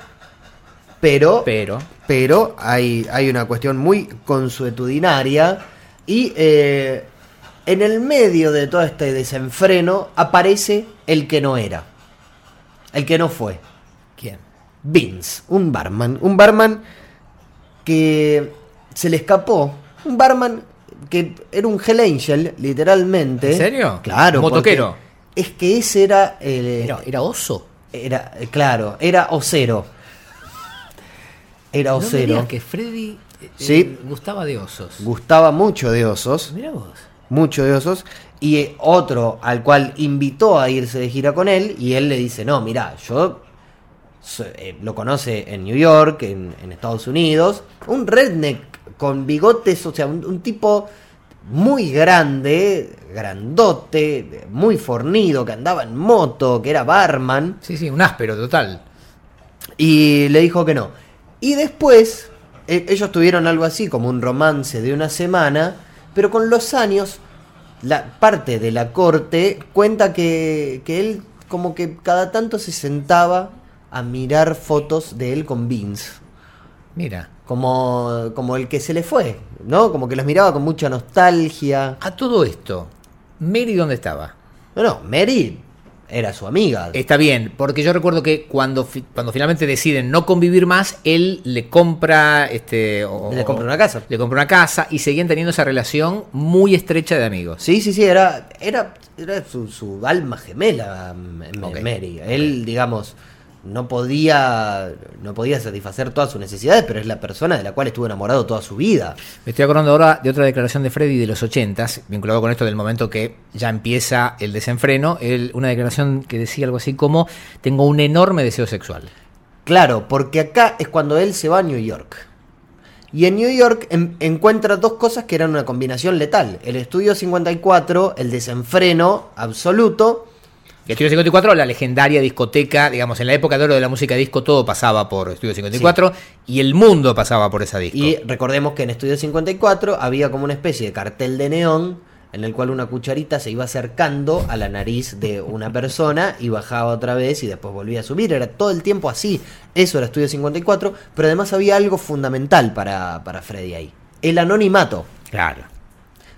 Speaker 2: pero
Speaker 1: Pero...
Speaker 2: pero hay, hay una cuestión muy consuetudinaria y eh, en el medio de todo este desenfreno aparece el que no era, el que no fue,
Speaker 1: ¿Quién?
Speaker 2: Vince, un barman, un barman que se le escapó, un barman que era un Hell Angel, literalmente.
Speaker 1: ¿En serio?
Speaker 2: Claro.
Speaker 1: Motoquero.
Speaker 2: Es que ese era el...
Speaker 1: Era, era oso.
Speaker 2: Era, claro, era Ocero. Era
Speaker 1: No me que Freddy eh,
Speaker 2: Sí.
Speaker 1: gustaba de osos.
Speaker 2: Gustaba mucho de osos.
Speaker 1: Mira vos.
Speaker 2: Mucho de osos. Y otro al cual invitó a irse de gira con él. Y él le dice: No, mira, yo. so- eh, lo conoce en New York, en, en Estados Unidos. Un redneck con bigotes, o sea, un, un tipo muy grande, grandote, muy fornido, que andaba en moto, que era barman.
Speaker 1: Sí, sí, un áspero total.
Speaker 2: Y le dijo que no. Y después, e- ellos tuvieron algo así, como un romance de una semana, pero con los años, la parte de la corte cuenta que, que él como que cada tanto se sentaba a mirar fotos de él con Vince.
Speaker 1: Mira.
Speaker 2: Como, como el que se le fue, ¿no? Como que los miraba con mucha nostalgia.
Speaker 1: A todo esto, Mary, ¿dónde estaba?
Speaker 2: No, no, Mary era su amiga.
Speaker 1: Está bien, porque yo recuerdo que cuando, fi- cuando finalmente deciden no convivir más, él le compra este o-
Speaker 2: Le compra una casa.
Speaker 1: Le compra una casa y seguían teniendo esa relación muy estrecha de amigos.
Speaker 2: Sí, sí, sí, era, era, era su, su alma gemela, M-
Speaker 1: Ok.
Speaker 2: Mary. Él, digamos, no podía, no podía satisfacer todas sus necesidades, pero es la persona de la cual estuvo enamorado toda su vida.
Speaker 1: Me estoy acordando ahora de otra declaración de Freddy de los 80s, vinculado con esto del momento que ya empieza el desenfreno. Él, una declaración que decía algo así como: Tengo un enorme deseo sexual.
Speaker 2: Claro, porque acá es cuando él se va a New York. Y en New York en- encuentra dos cosas que eran una combinación letal. El estudio 54, el desenfreno absoluto.
Speaker 1: Y Estudio 54, la legendaria discoteca, digamos, en la época de oro de la música disco, todo pasaba por Estudio 54 y el mundo pasaba por esa disco.
Speaker 2: Y recordemos que en Estudio 54 había como una especie de cartel de neón en el cual una cucharita se iba acercando a la nariz de una persona y bajaba otra vez y después volvía a subir. Era todo el tiempo así. Eso era Estudio 54, pero además había algo fundamental para, para Freddy ahí. El anonimato.
Speaker 1: Claro.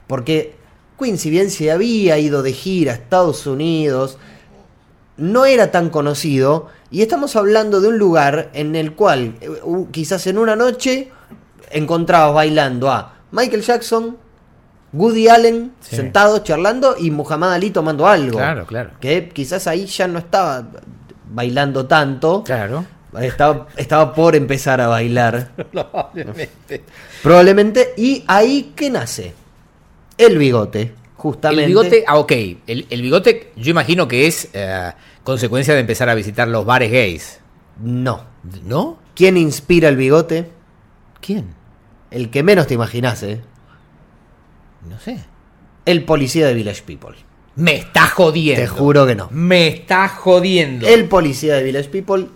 Speaker 2: Porque Queen, si bien se había ido de gira a Estados Unidos, no era tan conocido. Y estamos hablando de un lugar en el cual, eh, quizás en una noche, encontrabas bailando a Michael Jackson, Woody Allen
Speaker 1: Sí.
Speaker 2: sentados charlando y Muhammad Ali tomando algo.
Speaker 1: Claro, claro.
Speaker 2: Que quizás ahí ya no estaba bailando tanto.
Speaker 1: Claro.
Speaker 2: Estaba, estaba por empezar a bailar.
Speaker 1: Probablemente.
Speaker 2: Probablemente. Y ahí que nace el bigote. Justamente.
Speaker 1: El bigote, ah, ok. El, el bigote, yo imagino que es eh, consecuencia de empezar a visitar los bares gays.
Speaker 2: No.
Speaker 1: ¿No?
Speaker 2: ¿Quién inspira el bigote?
Speaker 1: ¿Quién?
Speaker 2: El que menos te imaginas, ¿eh?
Speaker 1: No sé.
Speaker 2: El policía de Village People.
Speaker 1: Me está jodiendo.
Speaker 2: Te juro que no.
Speaker 1: Me está jodiendo.
Speaker 2: El policía de Village People,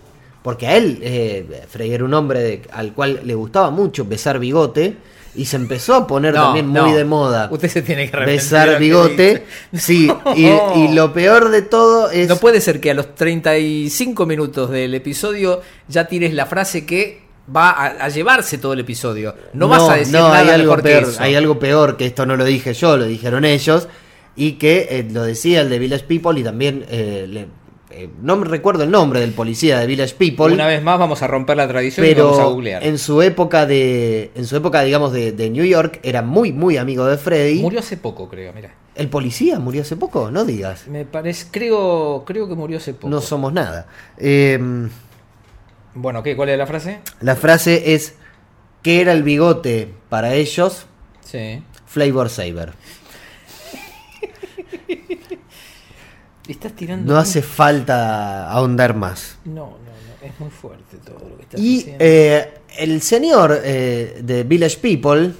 Speaker 2: porque a él, eh, Frey era un hombre de- al cual le gustaba mucho besar bigote y se empezó a poner
Speaker 1: No,
Speaker 2: también muy
Speaker 1: no.
Speaker 2: de moda
Speaker 1: Usted se tiene que
Speaker 2: besar
Speaker 1: que
Speaker 2: bigote. Sí, y, y lo peor de todo es...
Speaker 1: No puede ser que a los 35 minutos del episodio ya tires la frase que va a, a llevarse todo el episodio. No, vas a decir
Speaker 2: no,
Speaker 1: nada
Speaker 2: hay algo
Speaker 1: mejor
Speaker 2: peor,
Speaker 1: que eso.
Speaker 2: Hay algo peor que esto no lo dije yo, lo dijeron ellos. Y que eh, lo decía el de Village People y también... eh, le- eh, no me recuerdo el nombre del policía de Village People.
Speaker 1: Una vez más vamos a romper la tradición y vamos a
Speaker 2: pero
Speaker 1: googlear.
Speaker 2: en su época de en su época digamos de, de New York era muy muy amigo de Freddy
Speaker 1: Murió hace poco, creo, mira.
Speaker 2: el policía murió hace poco no digas
Speaker 1: Me parece, creo, creo que murió hace poco.
Speaker 2: no somos nada Eh,
Speaker 1: Bueno, ¿qué? ¿Cuál es la frase?
Speaker 2: la frase es que era el bigote para ellos
Speaker 1: Sí.
Speaker 2: Flavor Saver
Speaker 1: Le Estás tirando.
Speaker 2: no hace falta ahondar más
Speaker 1: No, no, no. Es muy fuerte todo lo que estás
Speaker 2: y
Speaker 1: diciendo.
Speaker 2: eh, el señor eh, de Village People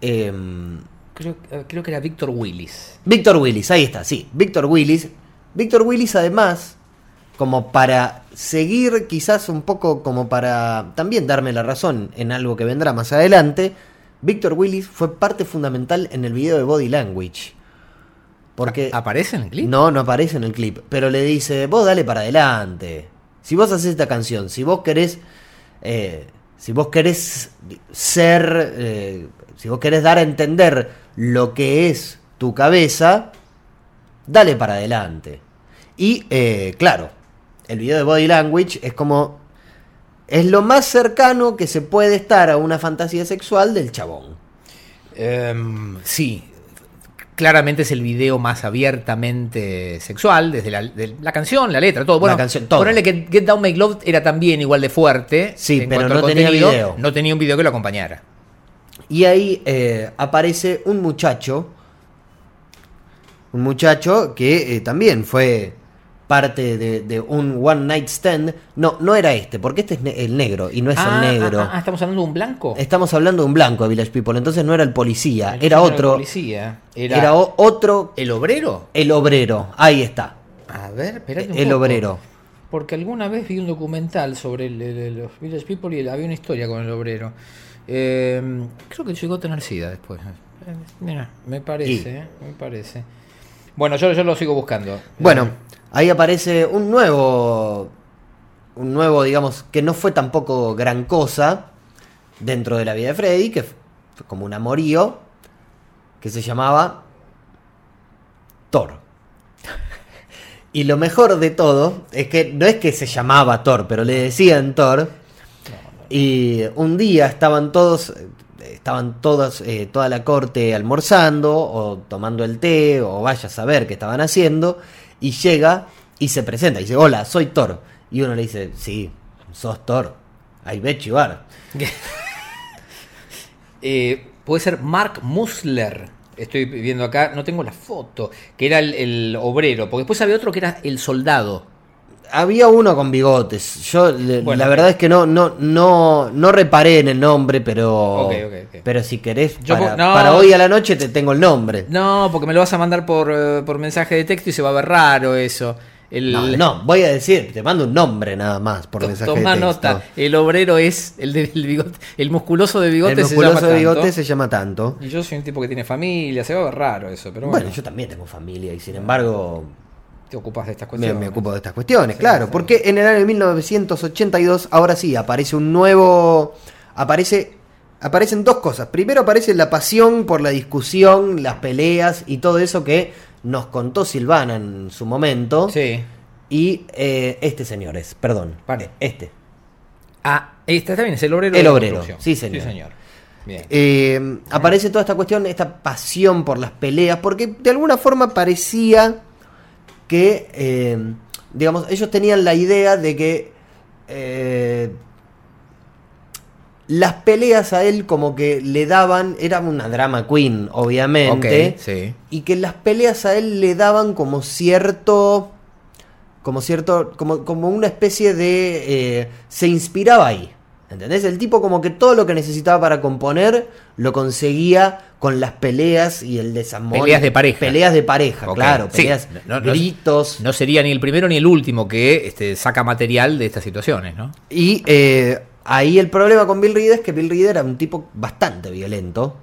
Speaker 2: em,
Speaker 1: creo, eh, creo que era Víctor Willis.
Speaker 2: Víctor Willis, ahí está, sí, Víctor Willis. Víctor Willis además, como para seguir quizás un poco, como para también darme la razón en algo que vendrá más adelante, Víctor Willis fue parte fundamental en el video de Body Language. Porque...
Speaker 1: ¿Aparece en el clip?
Speaker 2: No, no aparece en el clip, pero le dice, vos dale para adelante. Si vos haces esta canción, si vos querés, eh, si vos querés ser, eh, si vos querés dar a entender lo que es tu cabeza, dale para adelante. Y eh, claro, el video de Body Language es como, es lo más cercano que se puede estar a una fantasía sexual del chabón.
Speaker 1: Em, sí. Claramente es el video más abiertamente sexual, desde la, de la canción, la letra, todo. Bueno,
Speaker 2: canción, todo.
Speaker 1: ponele que Get Down Make Love era también igual de fuerte.
Speaker 2: Sí,
Speaker 1: en
Speaker 2: pero no tenía video.
Speaker 1: No tenía un video que lo acompañara.
Speaker 2: Y ahí eh, aparece un muchacho. Un muchacho que eh, también fue parte de, de un One Night Stand. No, no era este, porque este es ne- el negro y no es
Speaker 1: ah,
Speaker 2: el negro.
Speaker 1: ah, ah, estamos hablando de un blanco.
Speaker 2: Estamos hablando de un blanco de Village People, entonces no era el policía, era otro.
Speaker 1: el policía. Era,
Speaker 2: otro,
Speaker 1: el obrero.
Speaker 2: el obrero. Ahí está,
Speaker 1: A ver, espérate un
Speaker 2: el
Speaker 1: poco.
Speaker 2: obrero.
Speaker 1: Porque alguna vez vi un documental sobre el- los Village People y había una historia con el obrero. Eh, creo que llegó a tener sida después. Eh, mira, me parece, eh, me parece. Bueno, yo, yo lo sigo buscando.
Speaker 2: Bueno,
Speaker 1: Eh,
Speaker 2: ahí aparece un nuevo, un nuevo, digamos, que no fue tampoco gran cosa dentro de la vida de Freddy, que fue como un amorío, que se llamaba Thor. Y lo mejor de todo es que no es que se llamaba Thor, pero le decían Thor. Y un día estaban todos, estaban todos, eh, toda la corte almorzando o tomando el té o vaya a saber qué estaban haciendo y llega y se presenta y dice, hola, soy Thor. Y uno le dice, sí, sos Thor. I bet you are.
Speaker 1: puede ser Mark Musler. Estoy viendo acá, no tengo la foto, que era el obrero, porque después había otro que era el soldado.
Speaker 2: Había uno con bigotes. Yo
Speaker 1: Bueno,
Speaker 2: la verdad es que no, no, no, no reparé en el nombre, pero. Pero si querés,
Speaker 1: Yo
Speaker 2: para,
Speaker 1: po- no.
Speaker 2: para hoy a la noche te tengo el nombre.
Speaker 1: No, porque me lo vas a mandar por, eh, por mensaje de texto y se va a ver raro eso. El,
Speaker 2: No, no, voy a decir, te mando un nombre nada más por mensaje
Speaker 1: Toma
Speaker 2: de texto.
Speaker 1: nota, el obrero es el del bigote, el musculoso de bigote
Speaker 2: El
Speaker 1: se
Speaker 2: musculoso
Speaker 1: llama
Speaker 2: de
Speaker 1: tanto.
Speaker 2: bigote se llama tanto.
Speaker 1: Y yo soy un tipo que tiene familia, se va a ver raro eso, pero
Speaker 2: Bueno,
Speaker 1: bueno,
Speaker 2: yo también tengo familia y sin embargo
Speaker 1: te ocupas de estas
Speaker 2: me,
Speaker 1: cuestiones.
Speaker 2: me ocupo de estas cuestiones,
Speaker 1: Sí,
Speaker 2: claro.
Speaker 1: sí.
Speaker 2: Porque en el año 1982, ahora sí, aparece un nuevo... Aparece... Aparecen dos cosas. Primero aparece la pasión por la discusión, las peleas y todo eso que nos contó Silvana en su momento.
Speaker 1: Sí.
Speaker 2: Y eh, este señor es, perdón.
Speaker 1: Vale.
Speaker 2: Este.
Speaker 1: Ah, este bien, es el obrero.
Speaker 2: El obrero, sí, señor.
Speaker 1: Sí, señor. Bien.
Speaker 2: Eh, aparece toda esta cuestión, esta pasión por las peleas, porque de alguna forma parecía que, eh, digamos, ellos tenían la idea de que eh, las peleas a él como que le daban, era una drama queen, obviamente,
Speaker 1: sí.
Speaker 2: y que las peleas a él le daban como cierto, como cierto, como, como una especie de, eh, se inspiraba ahí, ¿entendés? El tipo como que todo lo que necesitaba para componer lo conseguía con las peleas y el desamor.
Speaker 1: Peleas de pareja.
Speaker 2: Peleas de pareja, claro,
Speaker 1: sí.
Speaker 2: peleas,
Speaker 1: No- no-
Speaker 2: gritos.
Speaker 1: No sería ni el primero ni el último que este, saca material de estas situaciones, ¿no?
Speaker 2: Y eh, ahí el problema con Bill Reed es que Bill Reed era un tipo bastante violento.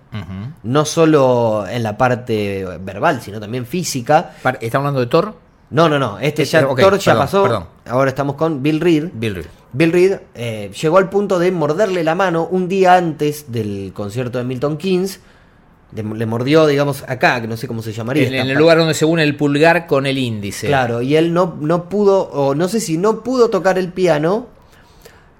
Speaker 2: No solo en la parte verbal, sino también física.
Speaker 1: ¿Estamos hablando de Thor?
Speaker 2: No, no, no. Este
Speaker 1: Este,
Speaker 2: ya,
Speaker 1: ok,
Speaker 2: Thor ya
Speaker 1: perdón,
Speaker 2: pasó.
Speaker 1: perdón.
Speaker 2: Ahora estamos con Bill Reed.
Speaker 1: Bill Reed.
Speaker 2: Bill Reed eh, llegó al punto de morderle la mano un día antes del concierto de Milton Keynes. Le, le mordió, digamos, acá, que no sé cómo se llamaría.
Speaker 1: En, el lugar donde se une el pulgar con el índice.
Speaker 2: Claro, y él no, no pudo, o no sé si no pudo tocar el piano,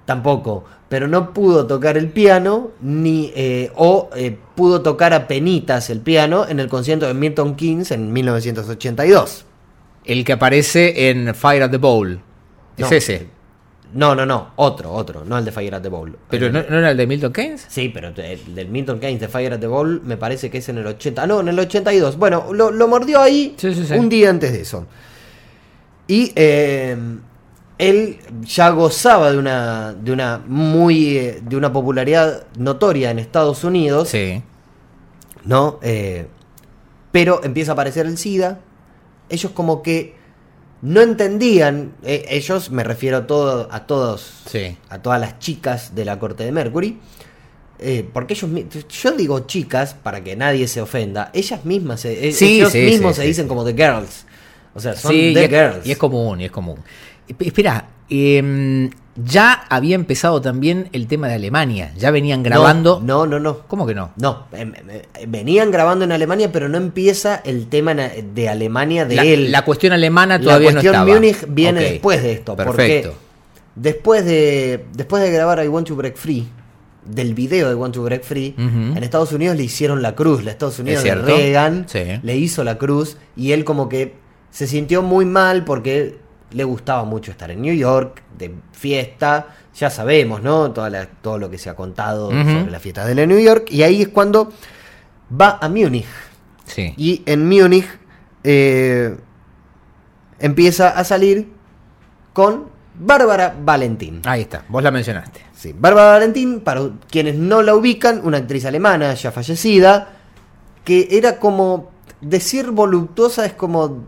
Speaker 2: tampoco, pero no pudo tocar el piano, ni eh, o eh, pudo tocar a penitas el piano en el concierto de Milton Keynes en 1982.
Speaker 1: El que aparece en Fire at the Bowl. Es ese.
Speaker 2: No, no, no, otro, otro, no el de Fire at the Bowl.
Speaker 1: Pero
Speaker 2: El-
Speaker 1: no, ¿no era el de Milton Keynes?
Speaker 2: Sí, pero el del Milton Keynes de Fire at the Bowl me parece que es en el 80. No, en el 82. Bueno, lo, lo mordió ahí
Speaker 1: Sí, sí, sí.
Speaker 2: un día antes de eso. Y eh, él ya gozaba de una, de una muy eh, de una popularidad notoria en Estados Unidos,
Speaker 1: Sí.
Speaker 2: ¿no? Eh, pero empieza a aparecer el SIDA. Ellos como que no entendían, eh, ellos me refiero a todo, a todos
Speaker 1: Sí.
Speaker 2: a todas las chicas de la corte de Mercury. eh, porque ellos, yo digo chicas para que nadie se ofenda, ellas mismas, se- eh,
Speaker 1: Sí,
Speaker 2: ellos
Speaker 1: sí,
Speaker 2: mismos se dicen como the girls, o sea, son the
Speaker 1: y es,
Speaker 2: girls.
Speaker 1: y es común, y es común. Esp- Espera, em, ya había empezado también el tema de Alemania. Ya venían grabando.
Speaker 2: No, no, no, no.
Speaker 1: ¿Cómo que no?
Speaker 2: No, em, em, venían grabando en Alemania, pero no empieza el tema de Alemania de
Speaker 1: la,
Speaker 2: él.
Speaker 1: la cuestión alemana
Speaker 2: La
Speaker 1: todavía
Speaker 2: cuestión
Speaker 1: no estaba.
Speaker 2: Múnich viene después de esto,
Speaker 1: Perfecto.
Speaker 2: porque después de después de grabar I Want to Break Free, del video de Want to Break Free, en Estados Unidos le hicieron la cruz, la Estados Unidos de. Reagan
Speaker 1: Sí.
Speaker 2: le hizo la cruz y él como que se sintió muy mal porque le gustaba mucho estar en New York, de fiesta, ya sabemos, ¿no? Toda la- todo lo que se ha contado sobre las fiestas de la New York, y ahí es cuando va a Múnich.
Speaker 1: Sí.
Speaker 2: Y en Múnich eh, empieza a salir con Bárbara Valentín.
Speaker 1: Ahí está, vos la mencionaste.
Speaker 2: Sí, Bárbara Valentín, para quienes no la ubican, una actriz alemana ya fallecida, que era como decir voluptuosa es como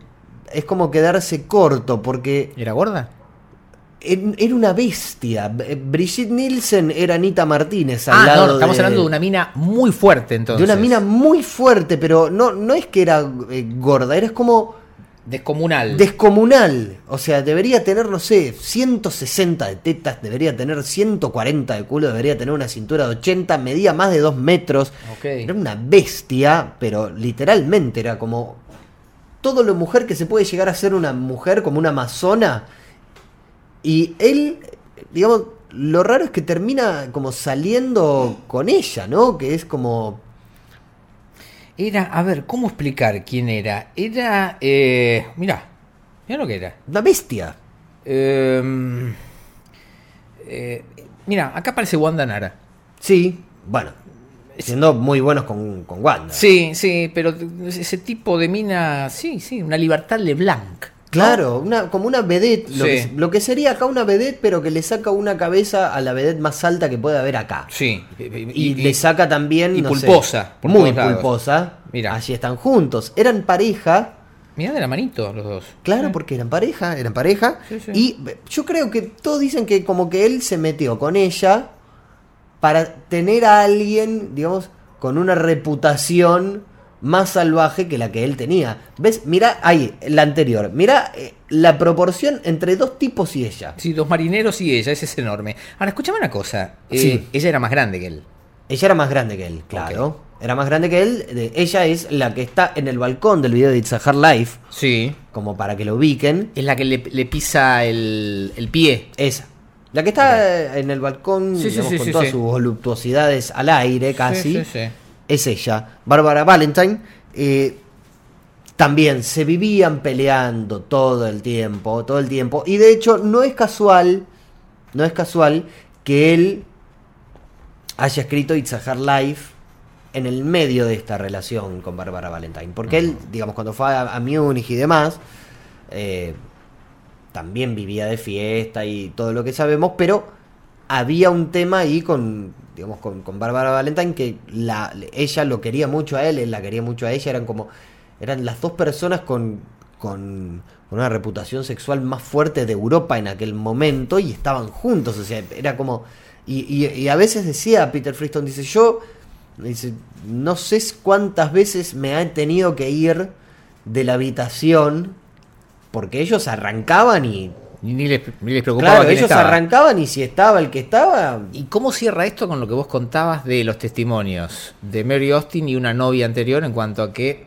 Speaker 2: es como quedarse corto porque
Speaker 1: ¿Era gorda?
Speaker 2: era una bestia. Brigitte Nielsen era Anita Martínez al
Speaker 1: Ah,
Speaker 2: lado
Speaker 1: no, estamos
Speaker 2: de-
Speaker 1: hablando de una mina muy fuerte entonces.
Speaker 2: de una mina muy fuerte, pero no no es que era eh, gorda, era como
Speaker 1: Descomunal.
Speaker 2: descomunal. O sea, debería tener, no sé, 160 de tetas, debería tener 140 de culo, debería tener una cintura de 80, medía más de 2 metros.
Speaker 1: Ok.
Speaker 2: Era una bestia, pero literalmente era como todo lo mujer que se puede llegar a ser una mujer, como una amazona. Y él, digamos, lo raro es que termina como saliendo con ella, ¿no? Que es como...
Speaker 1: Era, a ver, ¿cómo explicar quién era? Era, eh, mira, mira lo que era.
Speaker 2: Una bestia.
Speaker 1: Eh, eh, mira, acá aparece Wanda Nara.
Speaker 2: Sí, bueno, siendo muy buenos con, con Wanda.
Speaker 1: Sí, sí, pero ese tipo de mina, sí, sí, una libertad LeBlanc.
Speaker 2: Claro, una, como una vedette, lo,
Speaker 1: Sí.
Speaker 2: que, lo que sería acá una vedette, pero que le saca una cabeza a la vedette más alta que puede haber acá.
Speaker 1: Sí.
Speaker 2: Y, le saca también.
Speaker 1: y
Speaker 2: no sé,
Speaker 1: pulposa, por
Speaker 2: muy pulposa.
Speaker 1: Mira.
Speaker 2: Allí están juntos. Eran pareja.
Speaker 1: Mirá de la manito los dos.
Speaker 2: Claro,
Speaker 1: Sí.
Speaker 2: porque eran pareja, eran pareja.
Speaker 1: Sí.
Speaker 2: Y eh, yo creo que todos dicen que como que él se metió con ella para tener a alguien, digamos, con una reputación más salvaje que la que él tenía. ¿Ves? Mira ahí, la anterior. Mira eh, la proporción entre dos tipos y ella.
Speaker 1: Sí, dos marineros y ella, ese es enorme. Ahora, escuchame una cosa. eh,
Speaker 2: Sí.
Speaker 1: Ella era más grande que él.
Speaker 2: Ella era más grande que él, claro. Era más grande que él. De- ella es la que está en el balcón del video de It's a Hard Life,
Speaker 1: Sí.
Speaker 2: como para que lo ubiquen.
Speaker 1: Es la que le, le pisa el, el pie.
Speaker 2: Esa. La que está en el balcón,
Speaker 1: Sí,
Speaker 2: digamos,
Speaker 1: sí,
Speaker 2: con
Speaker 1: sí,
Speaker 2: todas sus voluptuosidades al aire casi, es ella. Bárbara Valentine. eh, también se vivían peleando todo el tiempo, todo el tiempo. Y de hecho, no es casual, no es casual que él haya escrito It's a Hard Life en el medio de esta relación con Bárbara Valentine. Porque él, digamos, cuando fue a, a Múnich y demás, eh, también vivía de fiesta y todo lo que sabemos, pero había un tema ahí con, digamos, con, con Bárbara Valentine que la, ella lo quería mucho a él, él la quería mucho a ella, eran como, eran las dos personas con, con, con una reputación sexual más fuerte de Europa en aquel momento y estaban juntos, o sea, era como, y, a veces decía Peter Freeston, dice, yo, no sé cuántas veces me ha tenido que ir de la habitación porque ellos arrancaban y
Speaker 1: Ni, les, ni les preocupaba
Speaker 2: Claro,
Speaker 1: quién
Speaker 2: ellos
Speaker 1: estaba.
Speaker 2: arrancaban y si estaba el que estaba.
Speaker 1: ¿Y cómo cierra esto con lo que vos contabas de los testimonios de Mary Austin y una novia anterior en cuanto a que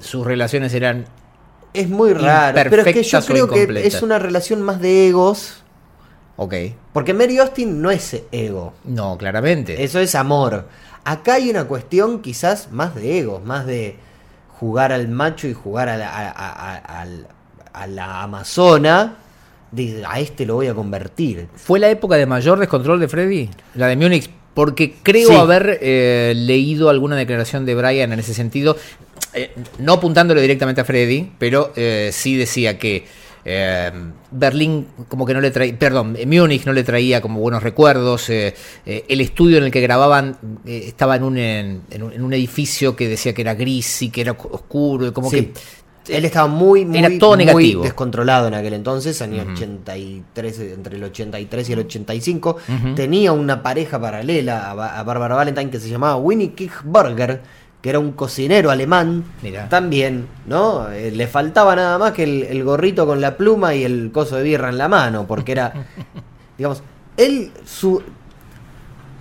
Speaker 1: sus relaciones eran
Speaker 2: Es muy raro. Pero es que yo creo que es una relación más de egos.
Speaker 1: ok?
Speaker 2: Porque Mary Austin no es ego.
Speaker 1: No, claramente.
Speaker 2: Eso es amor. Acá hay una cuestión quizás más de egos, más de jugar al macho y jugar a la, a, a- a- al- a la amazona. De, a este lo voy a convertir.
Speaker 1: ¿Fue la época de mayor descontrol de Freddy? La de Múnich. Porque creo
Speaker 2: Sí.
Speaker 1: haber eh, leído alguna declaración de Brian en ese sentido, eh, no apuntándole directamente a Freddy, pero eh, sí decía que eh, Berlín como que no le traía, perdón, Múnich no le traía como buenos recuerdos, eh, el estudio en el que grababan estaba en un, en, en un, en un edificio que decía que era gris y que era oscuro, y como
Speaker 2: Sí.
Speaker 1: que...
Speaker 2: Él estaba muy, muy,
Speaker 1: Era todo
Speaker 2: muy
Speaker 1: negativo.
Speaker 2: descontrolado en aquel entonces, año 83, entre el 83 y el 85. Tenía una pareja paralela a, Ba- a Barbara Valentine que se llamaba Winnie Kirchberger, que era un cocinero alemán.
Speaker 1: Mirá.
Speaker 2: También, ¿no? Eh, le faltaba nada más que el, el gorrito con la pluma y el coso de birra en la mano, porque era, digamos, él, su,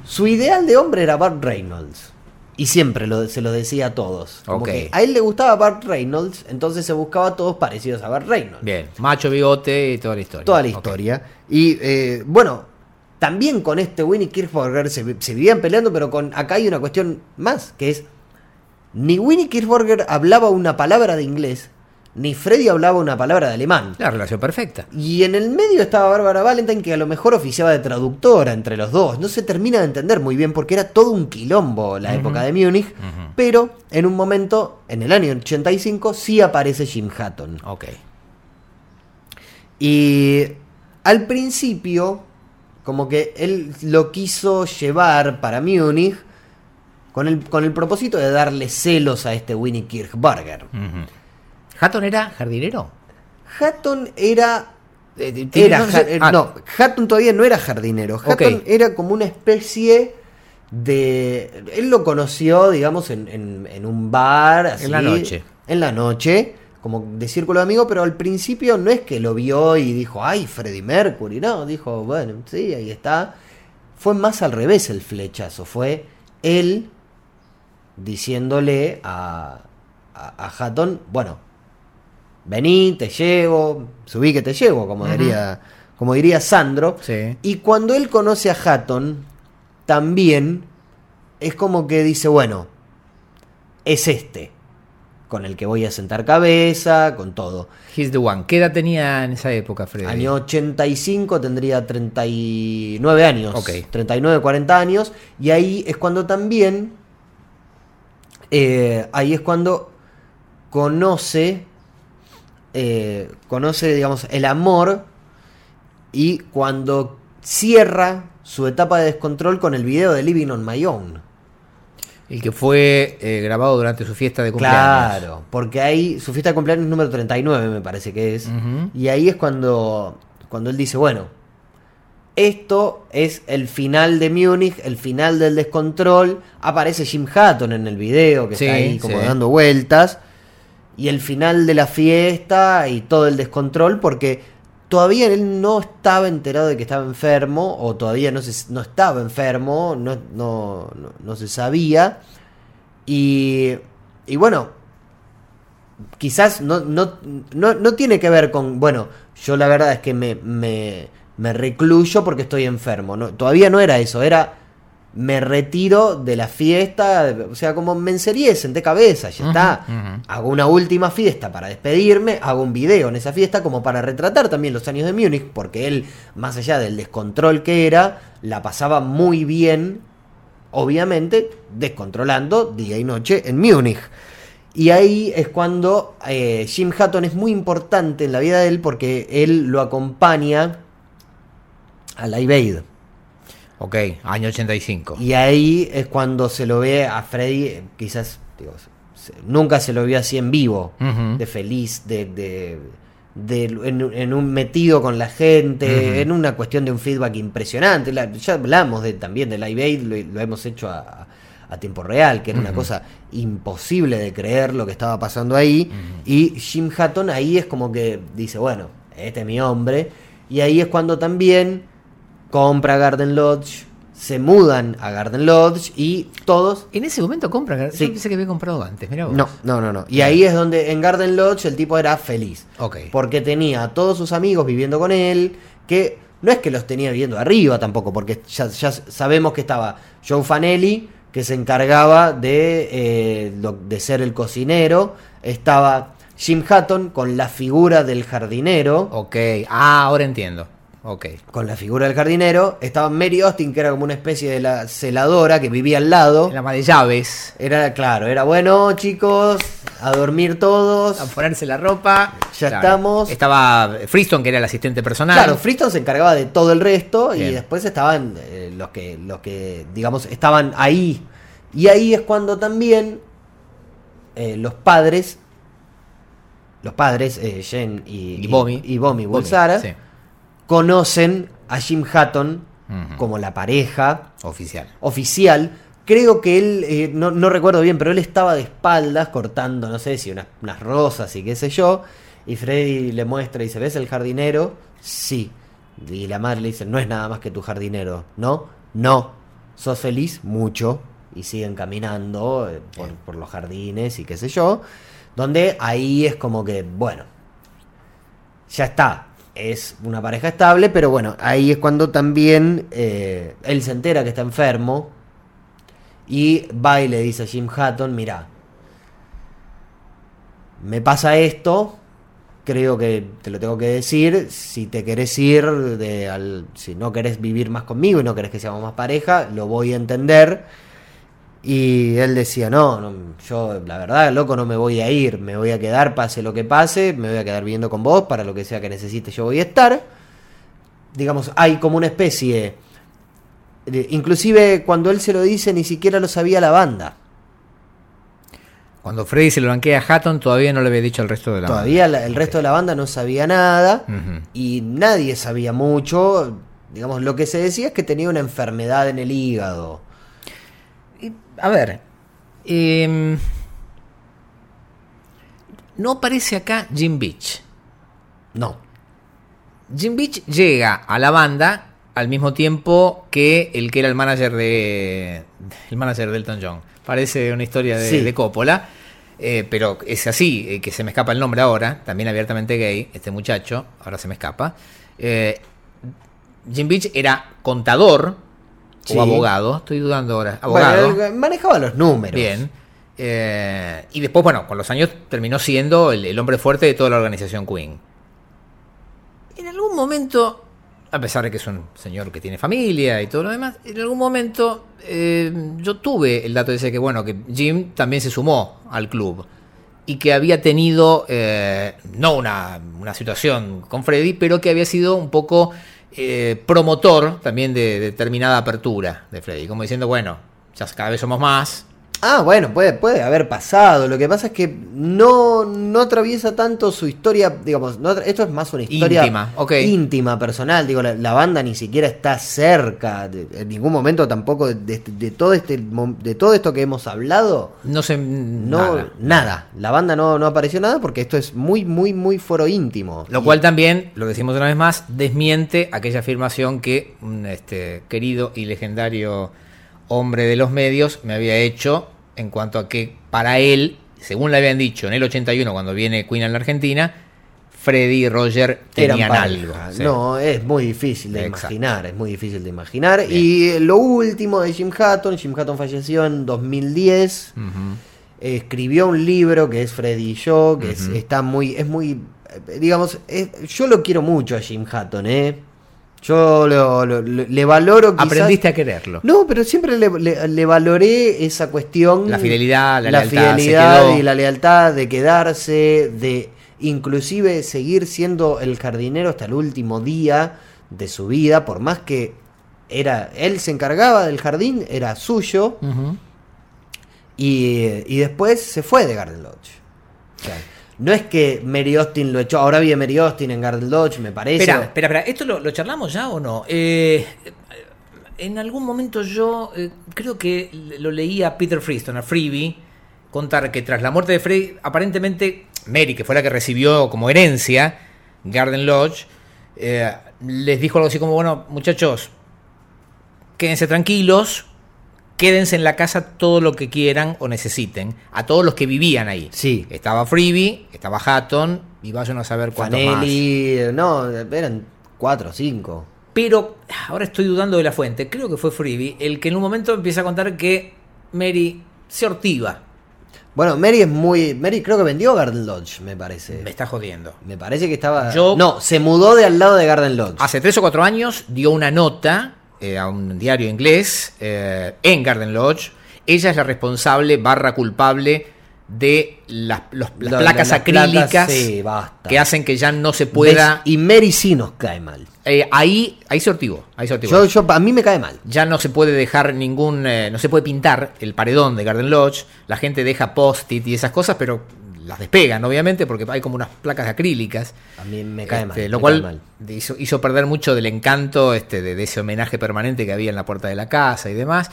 Speaker 2: su ideal de hombre era Bart Reynolds. Y siempre lo- se lo decía a todos. Como que a él le gustaba Bart Reynolds, entonces se buscaba a todos parecidos a Bart Reynolds.
Speaker 1: Bien, macho, bigote y toda la historia.
Speaker 2: Toda la historia. Y eh, bueno, también con este Winnie Kirchberger se, se vivían peleando, pero con acá hay una cuestión más, que es, ni Winnie Kirchberger hablaba una palabra de inglés, ni Freddy hablaba una palabra de alemán.
Speaker 1: La relación perfecta.
Speaker 2: Y en el medio estaba Bárbara Valentine, que a lo mejor oficiaba de traductora entre los dos. No se termina de entender muy bien porque era todo un quilombo la época de Múnich. Pero en un momento, en el año 85, sí aparece Jim Hatton.
Speaker 1: Ok.
Speaker 2: Y al principio, como que él lo quiso llevar para Múnich con el, con el propósito de darle celos a este Winnie Kirchberger.
Speaker 1: ¿Hatton era jardinero?
Speaker 2: Hatton era
Speaker 1: Eh, tiene-
Speaker 2: Era,
Speaker 1: no sé-
Speaker 2: ja- eh,
Speaker 1: ah,
Speaker 2: no, Hatton todavía no era jardinero. Hatton era como una especie de. Él lo conoció, digamos, en, en- en un bar. Así,
Speaker 1: En la noche.
Speaker 2: En la noche, como de círculo de amigos, pero al principio no es que lo vio y dijo, ay, Freddie Mercury. No, dijo, bueno, sí, ahí está. Fue más al revés el flechazo. Fue él diciéndole a, a, a Hatton, bueno, vení, te llevo, subí que te llevo, como diría, como diría Sandro.
Speaker 1: Sí.
Speaker 2: Y cuando él conoce a Hatton, también es como que dice, bueno, es este, con el que voy a sentar cabeza, con todo.
Speaker 1: He's the one. ¿Qué edad tenía en esa época, Freddy?
Speaker 2: Año 85 tendría 39 años.
Speaker 1: Ok.
Speaker 2: 39, 40 años. Y ahí es cuando también. eh, ahí es cuando conoce. Eh, conoce, digamos, el amor. Y cuando cierra su etapa de descontrol con el video de Living on My Own.
Speaker 1: El que fue eh, grabado durante su fiesta de cumpleaños.
Speaker 2: Claro, porque ahí su fiesta de cumpleaños número 39 me parece que es. Y ahí es cuando, cuando él dice, bueno, esto es el final de Múnich, el final del descontrol. Aparece Jim Hatton en el video, que
Speaker 1: Sí,
Speaker 2: está ahí como
Speaker 1: sí.
Speaker 2: dando vueltas. Y el final de la fiesta y todo el descontrol, porque todavía él no estaba enterado de que estaba enfermo, o todavía no, se, no estaba enfermo, no, no, no, se sabía. Y, y bueno, quizás no, no, tiene que ver con, bueno, yo la verdad es que me, me, me recluyo porque estoy enfermo. Todavía no era eso, era me retiro de la fiesta, o sea, como me enserié, senté cabeza, ya está. Hago una última fiesta para despedirme, hago un video en esa fiesta como para retratar también los años de Múnich, porque él, más allá del descontrol que era, la pasaba muy bien obviamente descontrolando día y noche en Múnich. Y ahí es cuando eh, Jim Hatton es muy importante en la vida de él porque él lo acompaña a Live Aid.
Speaker 1: Ok, año 85.
Speaker 2: Y ahí es cuando se lo ve a Freddy, eh, quizás, digo, se- nunca se lo vio así en vivo, de feliz, de, de- de- en, en un metido con la gente, en una cuestión de un feedback impresionante. La- ya hablamos de, también de Live Aid, lo, lo hemos hecho a, a tiempo real, que era una cosa imposible de creer lo que estaba pasando ahí. Y Jim Hatton ahí es como que dice, bueno, este es mi hombre. Y ahí es cuando también compra Garden Lodge, se mudan a Garden Lodge y todos...
Speaker 1: En ese momento compra,
Speaker 2: Sí.
Speaker 1: yo pensé que había comprado antes, mira vos.
Speaker 2: No, no, no, no. Y ahí es donde en Garden Lodge el tipo era feliz.
Speaker 1: Ok.
Speaker 2: Porque tenía a todos sus amigos viviendo con él, que no es que los tenía viviendo arriba tampoco, porque ya, ya sabemos que estaba Joe Fanelli, que se encargaba de, eh, lo- de ser el cocinero, estaba Jim Hatton con la figura del jardinero,
Speaker 1: Ok, ah, ahora entiendo. Ok.
Speaker 2: con la figura del jardinero, estaba Mary Austin, que era como una especie de la celadora que vivía al lado.
Speaker 1: La ama de llaves,
Speaker 2: Era claro, era bueno, chicos, a dormir todos.
Speaker 1: a ponerse la ropa.
Speaker 2: Ya estamos.
Speaker 1: Estaba Freestone, que era el asistente personal.
Speaker 2: Claro, Freestone se encargaba de todo el resto y después estaban eh, los que los que digamos estaban ahí y ahí es cuando también eh, los padres los padres eh, Jen y,
Speaker 1: Y Bomi.
Speaker 2: y Bomi
Speaker 1: Bomi,
Speaker 2: Bulsara
Speaker 1: sí.
Speaker 2: Conocen a Jim Hatton como la pareja
Speaker 1: Oficial.
Speaker 2: oficial. Creo que él, eh, no, no recuerdo bien, pero él estaba de espaldas cortando, no sé si unas, unas rosas y qué sé yo. Y Freddy le muestra y dice, ¿ves el jardinero? Sí. Y la madre le dice, no es nada más que tu jardinero, ¿no? No. ¿Sos feliz? Mucho. Y siguen caminando eh, por, por los jardines y qué sé yo. Donde ahí es como que, bueno, ya está. Es una pareja estable, pero bueno, ahí es cuando también eh, él se entera que está enfermo y va y le dice a Jim Hatton, mira, me pasa esto, creo que te lo tengo que decir, si te querés ir, de al, si no querés vivir más conmigo y no querés que seamos más pareja, lo voy a entender. Y él decía, no, no, yo la verdad, loco, no me voy a ir, me voy a quedar, pase lo que pase, me voy a quedar viviendo con vos, para lo que sea que necesites yo voy a estar. Digamos, hay como una especie, inclusive cuando él se lo dice, ni siquiera lo sabía la banda.
Speaker 1: Cuando Freddy se lo banquea a Hatton, todavía no le había dicho al resto de la
Speaker 2: Todavía la- el resto de la banda no sabía nada y nadie sabía mucho. Digamos, lo que se decía es que tenía una enfermedad en el hígado.
Speaker 1: Y, A ver. em, no aparece acá Jim Beach.
Speaker 2: No.
Speaker 1: Jim Beach llega a la banda al mismo tiempo que el que era el manager de el manager de Elton John. Parece una historia de,
Speaker 2: Sí.
Speaker 1: de Coppola, eh, pero es así, eh, que se me escapa el nombre ahora, también abiertamente gay, este muchacho, ahora se me escapa. Eh, Jim Beach era contador
Speaker 2: Sí.
Speaker 1: o abogado, estoy dudando ahora, abogado.
Speaker 2: Bueno, manejaba los números.
Speaker 1: Bien. Eh, y después, bueno, con los años terminó siendo el, el hombre fuerte de toda la organización Queen. En algún momento, a pesar de que es un señor que tiene familia y todo lo demás, en algún momento eh, yo tuve el dato de ese que, bueno, que Jim también se sumó al club y que había tenido, eh, no una, una situación con Freddy, pero que había sido un poco eh, promotor también de determinada apertura de Freddy, como diciendo, bueno, ya cada vez somos más,
Speaker 2: Ah, bueno, puede, puede haber pasado. Lo que pasa es que no, no atraviesa tanto su historia, digamos, no esto es más una historia
Speaker 1: Íntima,
Speaker 2: íntima, personal. Digo, la, la banda ni siquiera está cerca, de- en ningún momento tampoco de, de- de todo este de todo esto que hemos hablado.
Speaker 1: no sé
Speaker 2: No,
Speaker 1: nada.
Speaker 2: nada. La banda no, no apareció nada porque esto es muy, muy, muy foro íntimo.
Speaker 1: Lo
Speaker 2: Y-
Speaker 1: cual también, lo decimos una vez más, desmiente aquella afirmación que un este, querido y legendario hombre de los medios me había hecho en cuanto a que para él, según le habían dicho en el 81 cuando viene Queen a la Argentina, Freddy y Roger
Speaker 2: eran
Speaker 1: tenían algo. sí.
Speaker 2: No, es muy difícil de
Speaker 1: Exacto.
Speaker 2: imaginar, es muy difícil de imaginar.
Speaker 1: Bien.
Speaker 2: Y lo último de Jim Hatton, Jim Hatton falleció en 2010.
Speaker 1: Ujú.
Speaker 2: escribió un libro que es Freddy y yo, que es- está muy, es muy, eh, digamos, es- yo lo quiero mucho a Jim Hatton, ¿eh? Yo lo- lo- le valoro quizás-
Speaker 1: Aprendiste a quererlo.
Speaker 2: No, pero siempre le, le- le valoré esa cuestión.
Speaker 1: La fidelidad, la lealtad, se
Speaker 2: fidelidad y la lealtad de quedarse, de inclusive seguir siendo el jardinero hasta el último día de su vida, por más que era él se encargaba del jardín, era suyo, y, y después se fue de Garden Lodge. O sea, no es que Mary Austin lo echó, ahora vi a Mary Austin en Garden Lodge, me parece.
Speaker 1: Espera, espera, espera. ¿Esto lo, lo charlamos ya o no? Eh, en algún momento yo eh, creo que lo leí a Peter Freeston, a Freebie, contar que tras la muerte de Freddy, aparentemente Mary, que fue la que recibió como herencia Garden Lodge, eh, les dijo algo así como, bueno, muchachos, quédense tranquilos, quédense en la casa todo lo que quieran o necesiten, a todos los que vivían ahí.
Speaker 2: Sí.
Speaker 1: Estaba Freebie, estaba Hatton, y vayan a saber cuántos más.
Speaker 2: Fanelli, no, eran cuatro o cinco.
Speaker 1: Pero ahora estoy dudando de la fuente. Creo que fue Freebie el que en un momento empieza a contar que Mary se ortiva.
Speaker 2: Bueno, Mary es muy. Mary creo que vendió Garden Lodge, me parece.
Speaker 1: Me está jodiendo.
Speaker 2: Me parece que estaba.
Speaker 1: Yo-
Speaker 2: No, se mudó de al lado de Garden Lodge.
Speaker 1: Hace tres o cuatro años dio una nota eh, a un diario inglés eh, en Garden Lodge. Ella es la responsable barra culpable de las, los- las placas acrílicas
Speaker 2: sí,
Speaker 1: que hacen que ya no se pueda...
Speaker 2: ¿Ves? Y Mary sí nos cae mal.
Speaker 1: Eh, ahí, ahí se ortivó. Ahí.
Speaker 2: Yo, yo, a mí me cae mal.
Speaker 1: ya no se puede dejar ningún, eh, no se puede pintar el paredón de Garden Lodge, la gente deja post-it y esas cosas, pero las despegan, obviamente, porque hay como unas placas acrílicas.
Speaker 2: A mí me cae mal.
Speaker 1: Este, lo
Speaker 2: me
Speaker 1: cual
Speaker 2: mal.
Speaker 1: hizo, hizo perder mucho del encanto este, de, de ese homenaje permanente que había en la puerta de la casa y demás.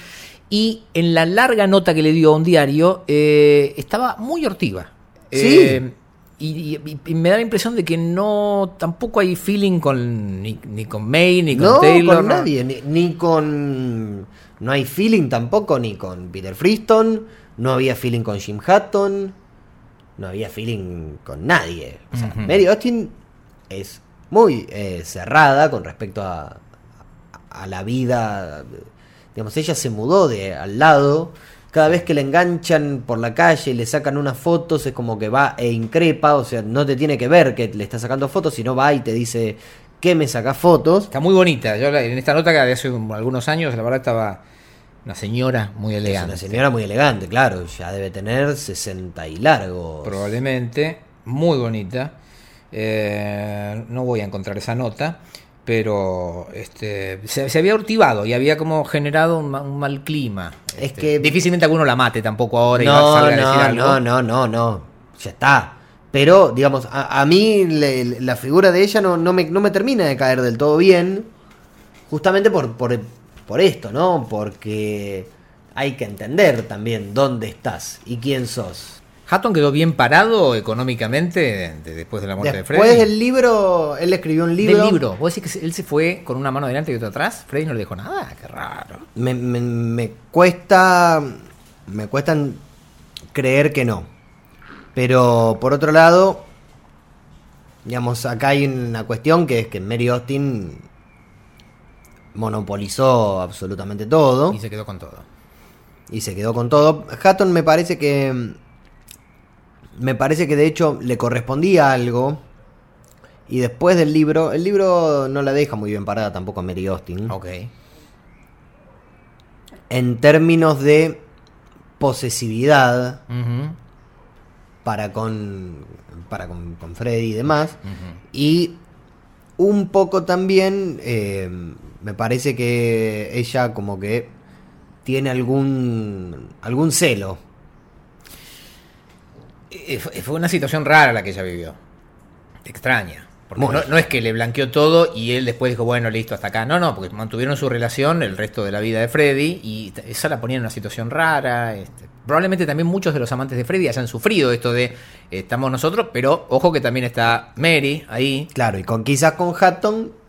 Speaker 1: Y en la larga nota que le dio a un diario, eh, estaba muy hortiva.
Speaker 2: Sí.
Speaker 1: Eh, y, y- y me da la impresión de que no tampoco hay feeling con ni, ni con May ni con
Speaker 2: No,
Speaker 1: Taylor.
Speaker 2: con nadie. Ni, ni con. No hay feeling tampoco, ni con Peter Freeston. No había feeling con Jim Hatton. No había feeling con nadie. O sea. Mary Austin es muy eh, cerrada con respecto a, a la vida. Digamos, ella se mudó de al lado. Cada vez que le enganchan por la calle y le sacan unas fotos, es como que va e increpa. O sea, no te tiene que ver que le está sacando fotos, sino va y te dice que me sacas fotos.
Speaker 1: Está muy bonita. Yo la- en esta nota que de hace un- algunos años, la verdad estaba una señora muy
Speaker 2: Es
Speaker 1: elegante.
Speaker 2: una señora muy elegante, claro. Ya debe tener 60 y largos.
Speaker 1: Probablemente, muy bonita. Eh, no voy a encontrar esa nota, pero este, se, se había urtivado y había como generado un, ma- un mal clima.
Speaker 2: Es
Speaker 1: Este,
Speaker 2: que-
Speaker 1: difícilmente alguno la mate tampoco ahora y
Speaker 2: No,
Speaker 1: salga a decir
Speaker 2: no,
Speaker 1: algo.
Speaker 2: no, no, no, no. Ya está. Pero, digamos, a, a mí le- le- la figura de ella no, no, me, no me termina de caer del todo bien. Justamente por, por, por esto, ¿no? Porque hay que entender también dónde estás y quién sos.
Speaker 1: Hatton quedó bien parado económicamente de- de- después de la muerte de
Speaker 2: Después
Speaker 1: Freddy.
Speaker 2: del libro, él escribió un libro.
Speaker 1: Del libro. ¿Vos decís que él se fue con una mano adelante y otra atrás? Freddy no le dijo nada. Qué raro.
Speaker 2: Me, me- me cuesta. Me cuesta creer que no. Pero por otro lado, digamos, acá hay una cuestión que es que Mary Austin monopolizó absolutamente todo
Speaker 1: Y se quedó con todo.
Speaker 2: y se quedó con todo. Hatton me parece que. Me parece que de hecho le correspondía algo. Y después del libro, el libro no la deja muy bien parada tampoco a Mary Austin.
Speaker 1: Ok.
Speaker 2: en términos de posesividad para con para con, con Freddy y demás y un poco también eh, me parece que ella como que tiene algún algún celo
Speaker 1: Eh, Fue una situación rara la que ella vivió. Extraña. Porque no, es que le blanqueó todo y él después dijo, bueno, listo, hasta acá. No, no, porque mantuvieron su relación el resto de la vida de Freddy y esa la ponía en una situación rara. este. Probablemente también muchos de los amantes de Freddy hayan sufrido esto de eh, estamos nosotros, pero ojo que también está Mary ahí.
Speaker 2: claro y con quizás con Hatton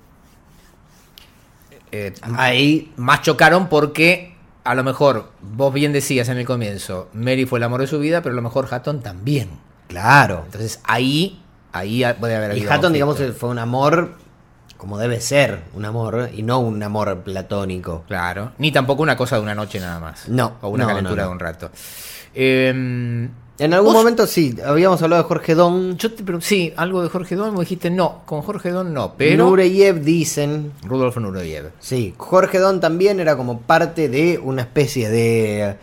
Speaker 1: eh,
Speaker 2: ahí
Speaker 1: más chocaron porque a lo mejor vos bien decías en el comienzo, Mary fue el amor de su vida, pero a lo mejor Hatton también.
Speaker 2: claro
Speaker 1: Entonces ahí, ahí puede haber
Speaker 2: y Hatton digamos fue un amor como debe ser un amor y no un amor platónico
Speaker 1: Claro, ni tampoco una cosa de una noche nada más.
Speaker 2: No,
Speaker 1: O una
Speaker 2: no,
Speaker 1: calentura
Speaker 2: no, no.
Speaker 1: de un rato. Eh,
Speaker 2: En algún
Speaker 1: ¿Vos?
Speaker 2: momento sí, habíamos hablado de Jorge Don.
Speaker 1: Yo te pregunté, sí, algo de Jorge Don, me dijiste no, con Jorge Don no, pero
Speaker 2: Nureyev dicen.
Speaker 1: Rudolf Nureyev.
Speaker 2: Sí, Jorge Don también era como parte de una especie de.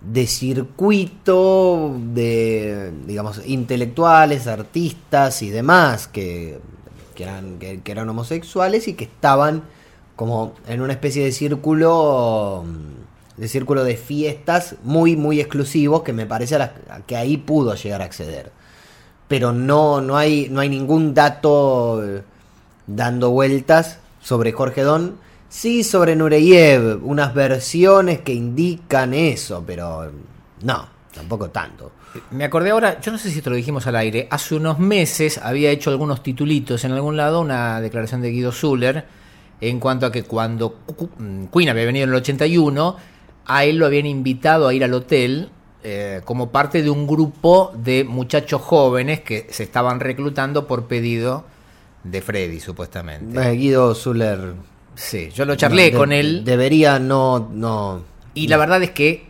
Speaker 2: de circuito de. digamos, intelectuales, artistas y demás que. que eran, que, que eran homosexuales y que estaban como en una especie de círculo. De círculo de fiestas muy, muy exclusivos que me parece a que ahí pudo llegar a acceder. Pero no, no, hay, no hay ningún dato eh, dando vueltas sobre Jorge Don. Sí, sobre Nureyev, unas versiones que indican eso, pero no, tampoco tanto.
Speaker 1: Me acordé ahora, yo no sé si te lo dijimos al aire, hace unos meses había hecho algunos titulitos en algún lado, una declaración de Guido Zuller, en cuanto a que cuando Cu- mm, Queen había venido en el 81, a él lo habían invitado a ir al hotel eh, como parte de un grupo de muchachos jóvenes que se estaban reclutando por pedido de Freddy, supuestamente.
Speaker 2: Eh, Guido Zuller.
Speaker 1: Sí, yo lo charlé
Speaker 2: de-
Speaker 1: con él.
Speaker 2: Debería no. no
Speaker 1: Y la verdad es que,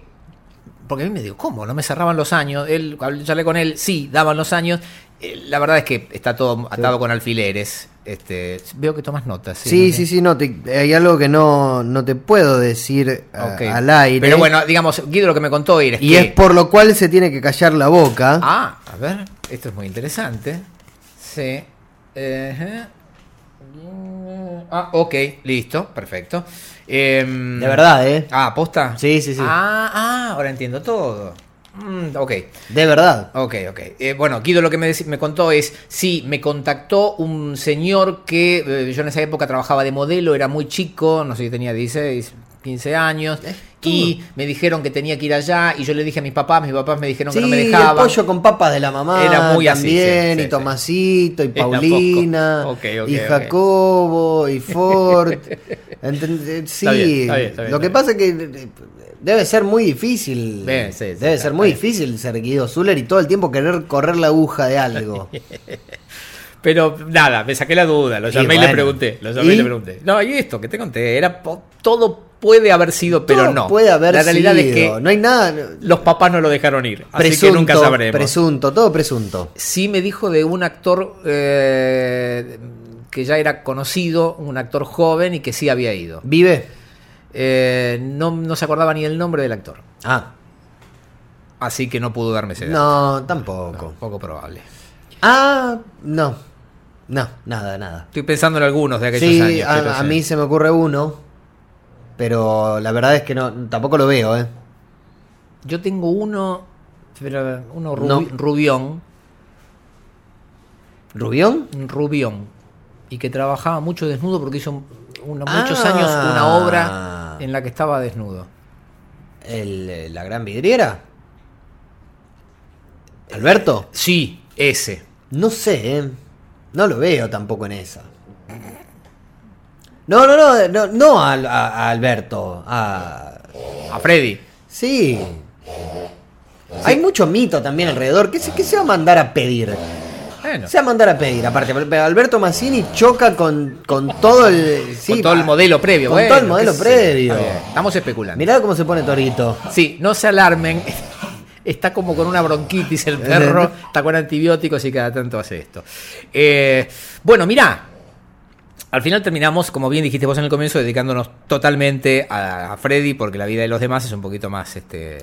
Speaker 1: porque a mí me digo, ¿cómo? No me cerraban los años. Él, charlé con él, sí, daban los años. Eh, La verdad es que está todo atado con alfileres. Este, veo que tomas notas.
Speaker 2: Sí,
Speaker 1: ¿no?
Speaker 2: sí, sí, no, te- hay algo que no, no te puedo decir a-
Speaker 1: Ok.
Speaker 2: al aire.
Speaker 1: Pero bueno, digamos, Guido lo que me contó era
Speaker 2: y
Speaker 1: que...
Speaker 2: es por lo cual se tiene que callar la boca.
Speaker 1: Ah, a ver, esto es muy interesante. Sí. Ejé. Ah, ok, listo, perfecto. Em,
Speaker 2: de verdad, ¿eh?
Speaker 1: Ah, ¿posta?
Speaker 2: Sí, sí, sí.
Speaker 1: Ah, ah, ahora entiendo todo. Mm, ok.
Speaker 2: De verdad.
Speaker 1: Ok, ok. Eh, bueno, Guido lo que me, contó es, sí, me contactó un señor que eh, yo en esa época trabajaba de modelo, era muy chico, no sé si tenía 16, 15 años, y me dijeron que tenía que ir allá, y yo le dije a mis papás, mis papás me dijeron
Speaker 2: Sí,
Speaker 1: que no me
Speaker 2: el
Speaker 1: dejaban.
Speaker 2: pollo con papas de la mamá
Speaker 1: Era muy así,
Speaker 2: también,
Speaker 1: sí, sí,
Speaker 2: y
Speaker 1: sí.
Speaker 2: Tomasito, y. Paulina, y. Jacobo, y Ford. Sí,
Speaker 1: Está bien, está bien, está bien,
Speaker 2: lo que pasa es que debe ser muy difícil.
Speaker 1: Bien, sí, sí,
Speaker 2: debe ser muy difícil ser Guido Zuller y todo el tiempo querer correr la aguja de algo.
Speaker 1: Pero nada, me saqué la duda, lo llamé y, le
Speaker 2: bueno.
Speaker 1: pregunté, lo llamé y,
Speaker 2: ¿Y?
Speaker 1: le pregunté. No, y esto que te conté, era todo puede haber sido, pero
Speaker 2: Todo
Speaker 1: no.
Speaker 2: Puede haber
Speaker 1: La realidad
Speaker 2: sido.
Speaker 1: es que
Speaker 2: no hay nada.
Speaker 1: los papás no lo dejaron ir, así que nunca sabremos.
Speaker 2: presunto, todo presunto.
Speaker 1: Sí me dijo de un actor eh, que ya era conocido, un actor joven y que sí había ido.
Speaker 2: ¿Vive?
Speaker 1: Eh, no, no se acordaba ni el nombre del actor,
Speaker 2: Ah,
Speaker 1: así que no pudo darme ese dato.
Speaker 2: no, tampoco.
Speaker 1: No, poco probable.
Speaker 2: Ah, no. No, nada, nada.
Speaker 1: Estoy pensando en algunos de aquellos
Speaker 2: Sí,
Speaker 1: años.
Speaker 2: a,
Speaker 1: pero
Speaker 2: a
Speaker 1: sí.
Speaker 2: mí se me ocurre uno, pero la verdad es que no, tampoco lo veo, ¿eh?
Speaker 1: Yo tengo uno, pero uno rubi-
Speaker 2: No.
Speaker 1: rubión,
Speaker 2: ¿Rubión?
Speaker 1: rubión, y que trabajaba mucho desnudo porque hizo una- muchos
Speaker 2: Ah.
Speaker 1: años una obra en la que estaba desnudo.
Speaker 2: El, eh, ¿La gran vidriera? ¿Alberto?
Speaker 1: Sí, ese.
Speaker 2: No sé, ¿eh? No lo veo tampoco en esa. No, no, no, no, no a, Alberto. A...
Speaker 1: A Freddy.
Speaker 2: Sí. Hay mucho mito también alrededor. ¿Qué se, qué se va a mandar a pedir?
Speaker 1: Bueno,
Speaker 2: Se va a mandar a pedir, aparte. pero Alberto Mazzini choca con, con todo el. sí,
Speaker 1: con todo el modelo previo.
Speaker 2: Con
Speaker 1: bueno,
Speaker 2: todo el modelo previo.
Speaker 1: Estamos especulando.
Speaker 2: Mirá cómo se pone Torito.
Speaker 1: Sí, no se alarmen. Está como con una bronquitis el perro, está con antibióticos y cada tanto hace esto. Eh, bueno, mirá. Al final terminamos, como bien dijiste vos en el comienzo, dedicándonos totalmente a, a Freddy, porque la vida de los demás es un poquito más este,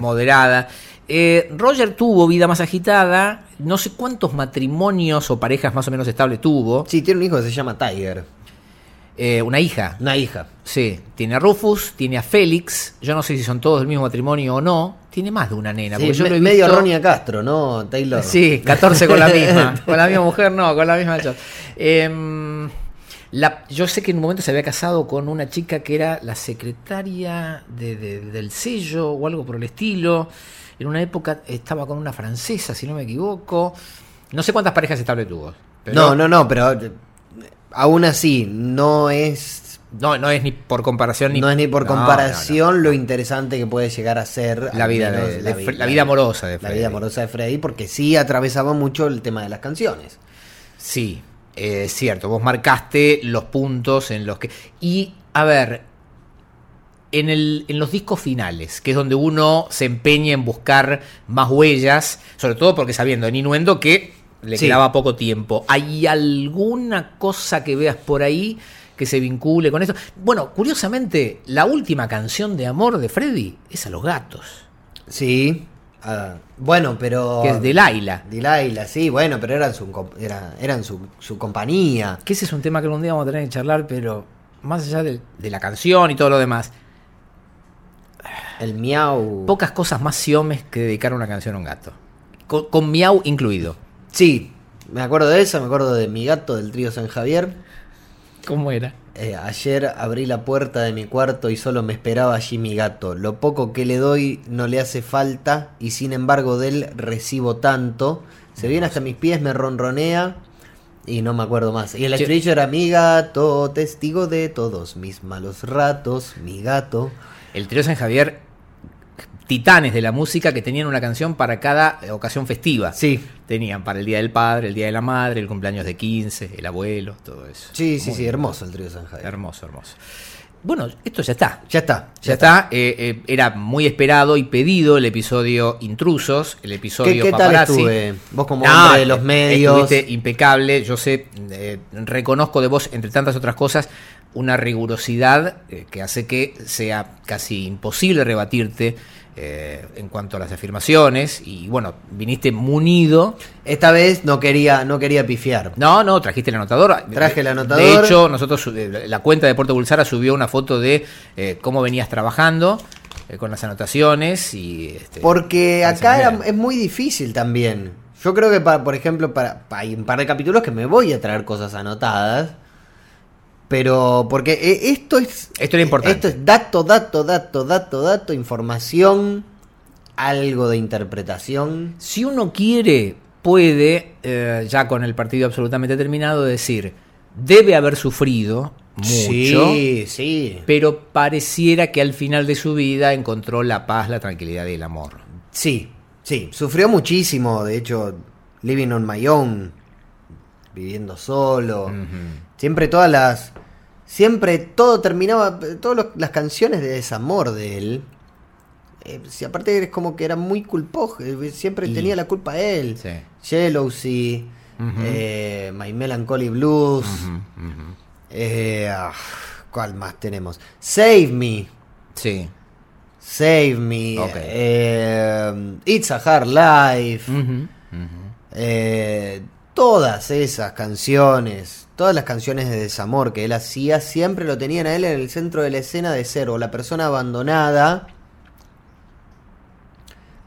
Speaker 1: moderada. Eh, Roger tuvo vida más agitada, no sé cuántos matrimonios o parejas más o menos estables tuvo.
Speaker 2: Sí, tiene un hijo que se llama Tiger.
Speaker 1: Eh, una hija,
Speaker 2: Una hija.
Speaker 1: Sí, tiene a Rufus, tiene a Félix, yo no sé si son todos del mismo matrimonio o no, tiene más de una nena,
Speaker 2: Sí,
Speaker 1: porque yo
Speaker 2: me-
Speaker 1: lo he
Speaker 2: medio
Speaker 1: visto-
Speaker 2: Ronia Castro, ¿no? Taylor.
Speaker 1: Sí, 14 con la misma, con la misma mujer no, con la misma yo. La- yo sé que en un momento se había casado con una chica que era la secretaria de- de- del sello o algo por el estilo. En una época estaba con una francesa, si no me equivoco. No sé cuántas parejas estables tuvo. pero-
Speaker 2: No, no, no, pero eh, aún así, no es.
Speaker 1: No, no es ni por comparación ni
Speaker 2: no es ni por
Speaker 1: No, no, no.
Speaker 2: comparación lo interesante que puede llegar a ser
Speaker 1: La vida
Speaker 2: menos
Speaker 1: de- Fre- la vida amorosa de
Speaker 2: La
Speaker 1: Freddy.
Speaker 2: vida amorosa de Freddy, porque sí atravesaba mucho el tema de las canciones.
Speaker 1: Sí, eh, es cierto. Vos marcaste los puntos en los que. Y, a ver. en, el, en los discos finales, que es donde uno se empeña en buscar más huellas, sobre todo porque sabiendo en Inuendo que le
Speaker 2: Sí.
Speaker 1: quedaba poco tiempo. ¿Hay alguna cosa que veas por ahí que se vincule con esto? Bueno, curiosamente, la última canción de amor de Freddy es a los gatos,
Speaker 2: Sí. Ah, bueno, pero.
Speaker 1: que es de Laila.
Speaker 2: Dilaila, sí, bueno, pero eran su, era- eran su, su compañía.
Speaker 1: Que ese es un tema que algún día vamos a tener que charlar, pero más allá de, de la canción y todo lo demás,
Speaker 2: El miau.
Speaker 1: pocas cosas más siomes que dedicar una canción a un gato. Con, con miau incluido.
Speaker 2: Sí, me acuerdo de eso, me acuerdo de mi gato del trío San Javier.
Speaker 1: ¿Cómo era?
Speaker 2: Eh, ayer abrí la puerta de mi cuarto y solo me esperaba allí mi gato. Lo poco que le doy no le hace falta y sin embargo de él recibo tanto. Se viene hasta mis pies, me ronronea y no me acuerdo más. Y el estribillo era mi gato, testigo de todos mis malos ratos, mi gato.
Speaker 1: El trío San Javier, titanes de la música que tenían una canción para cada eh, ocasión festiva.
Speaker 2: Sí,
Speaker 1: Tenían para el Día del Padre, el Día de la Madre, el cumpleaños de 15, el abuelo, todo eso.
Speaker 2: sí, sí,
Speaker 1: Muy
Speaker 2: sí, hermoso el trío San Javier.
Speaker 1: Hermoso, hermoso. Bueno, esto ya está.
Speaker 2: Ya está,
Speaker 1: Ya está, eh, eh, era muy esperado y pedido el episodio Intrusos, el episodio
Speaker 2: ¿Qué, qué tal estuve? Vos como
Speaker 1: No,
Speaker 2: hombre de los medios.
Speaker 1: Estuviste impecable, yo sé, eh, reconozco de vos, entre tantas otras cosas, una rigurosidad que hace que sea casi imposible rebatirte eh, en cuanto a las afirmaciones y bueno, viniste munido.
Speaker 2: Esta vez no quería, no quería pifiar.
Speaker 1: No, no, trajiste el anotador.
Speaker 2: Traje el anotador.
Speaker 1: De hecho, nosotros, eh, la cuenta de Puerto Bulsara subió una foto de eh, cómo venías trabajando eh, con las anotaciones y... este,
Speaker 2: Porque acá era- es muy difícil también. Yo creo que, para, por ejemplo, para, hay un par de capítulos que me voy a traer cosas anotadas. Pero porque eh, esto es...
Speaker 1: Esto era importante.
Speaker 2: Esto es dato, dato, dato, dato, dato, información, algo de interpretación.
Speaker 1: Si uno quiere, puede, eh, ya con el partido absolutamente terminado, decir, debe haber sufrido mucho,
Speaker 2: Sí, sí.
Speaker 1: pero pareciera que al final de su vida encontró la paz, la tranquilidad y el amor.
Speaker 2: Sí, sí. Sufrió muchísimo, de hecho, living on my own, viviendo solo. Siempre todas las. Siempre todo terminaba. Todas los- las canciones de desamor de él. eh, si aparte es como que era muy culposo. eh, Siempre
Speaker 1: Y-
Speaker 2: tenía la culpa él.
Speaker 1: Sí.
Speaker 2: Jealousy. Eh, My Melancholy Blues. Eh, ah, ¿Cuál más tenemos? Save Me.
Speaker 1: Sí.
Speaker 2: Save Me.
Speaker 1: Ok.
Speaker 2: eh, It's a Hard Life. Eh, todas esas canciones, todas las canciones de desamor que él hacía, siempre lo tenían a él en el centro de la escena de ser o la persona abandonada,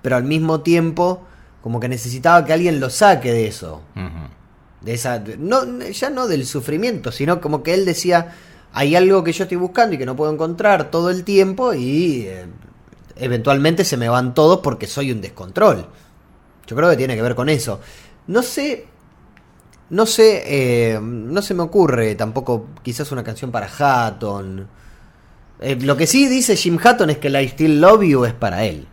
Speaker 2: pero al mismo tiempo como que necesitaba que alguien lo saque de eso, de esa, no, ya no del sufrimiento, sino como que él decía, hay algo que yo estoy buscando y que no puedo encontrar todo el tiempo y eh, eventualmente se me van todos porque soy un descontrol. Yo creo que tiene que ver con eso. No sé, no sé, eh, no se me ocurre tampoco quizás una canción para Hatton. Eh, lo que sí dice Jim Hatton es que la I Still Love You es para él.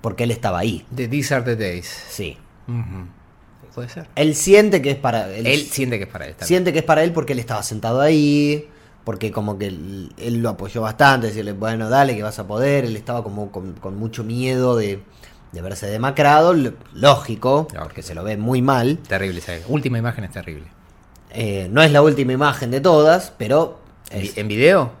Speaker 2: Porque él estaba ahí.
Speaker 1: The These Are the Days.
Speaker 2: Sí.
Speaker 1: Puede ser.
Speaker 2: Él siente que es para él.
Speaker 1: Él siente que es para él. bien.
Speaker 2: siente que es para él porque él estaba sentado ahí, porque como que él, él lo apoyó bastante, decirle, bueno, dale que vas a poder, él estaba como con, con mucho miedo de, de verse demacrado, lógico,
Speaker 1: Lógico.
Speaker 2: porque se lo ve muy mal.
Speaker 1: Terrible esa última imagen es terrible.
Speaker 2: Eh, no es la última imagen de todas, pero
Speaker 1: ¿En,
Speaker 2: es-
Speaker 1: en video?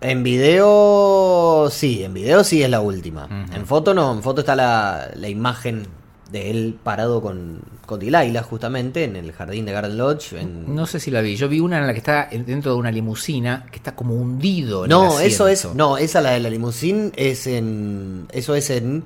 Speaker 2: en video sí, en video sí es la última. En foto no, en foto está la, la imagen de él parado con, con Delilah justamente en el jardín de Garden Lodge. En,
Speaker 1: No sé si la vi. Yo vi una en la que está en- dentro de una limusina que está como hundido. en
Speaker 2: No,
Speaker 1: el
Speaker 2: eso es. No, esa la de la limusín es en. Eso es en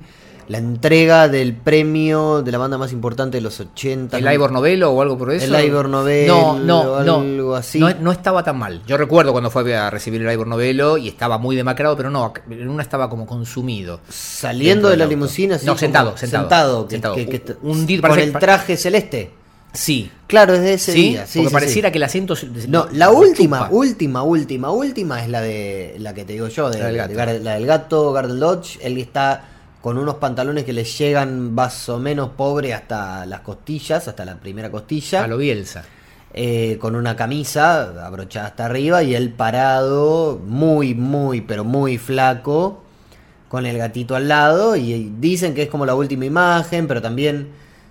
Speaker 2: la entrega del premio de la banda más importante de los 80.
Speaker 1: ¿El. Ivor Novello o algo por eso?
Speaker 2: El Ivor Novello
Speaker 1: No, no,
Speaker 2: o
Speaker 1: no.
Speaker 2: algo así.
Speaker 1: No, no estaba tan mal. Yo recuerdo cuando fue a recibir el Ivor Novello y estaba muy demacrado, pero no, en una estaba como consumido.
Speaker 2: Saliendo de la
Speaker 1: auto.
Speaker 2: limusina, así
Speaker 1: No, sentado, sentado.
Speaker 2: Sentado, que-
Speaker 1: Sentado.
Speaker 2: que- que-
Speaker 1: Hundido,
Speaker 2: con el traje celeste.
Speaker 1: Sí.
Speaker 2: Claro, es de ese
Speaker 1: ¿Sí?
Speaker 2: día. Sí,
Speaker 1: Porque
Speaker 2: sí,
Speaker 1: pareciera
Speaker 2: sí.
Speaker 1: que el asiento...
Speaker 2: No, la última,
Speaker 1: chupa.
Speaker 2: última, última, última es la de la que te digo yo, de,
Speaker 1: La del
Speaker 2: de
Speaker 1: gato.
Speaker 2: Gar- la del gato Garden Lodge. Él está con unos pantalones que le llegan más o menos pobre hasta las costillas, hasta la primera costilla.
Speaker 1: A lo Bielsa.
Speaker 2: eh, con una camisa abrochada hasta arriba y él parado, muy, muy, pero muy flaco, con el gatito al lado. Y dicen que es como la última imagen, pero también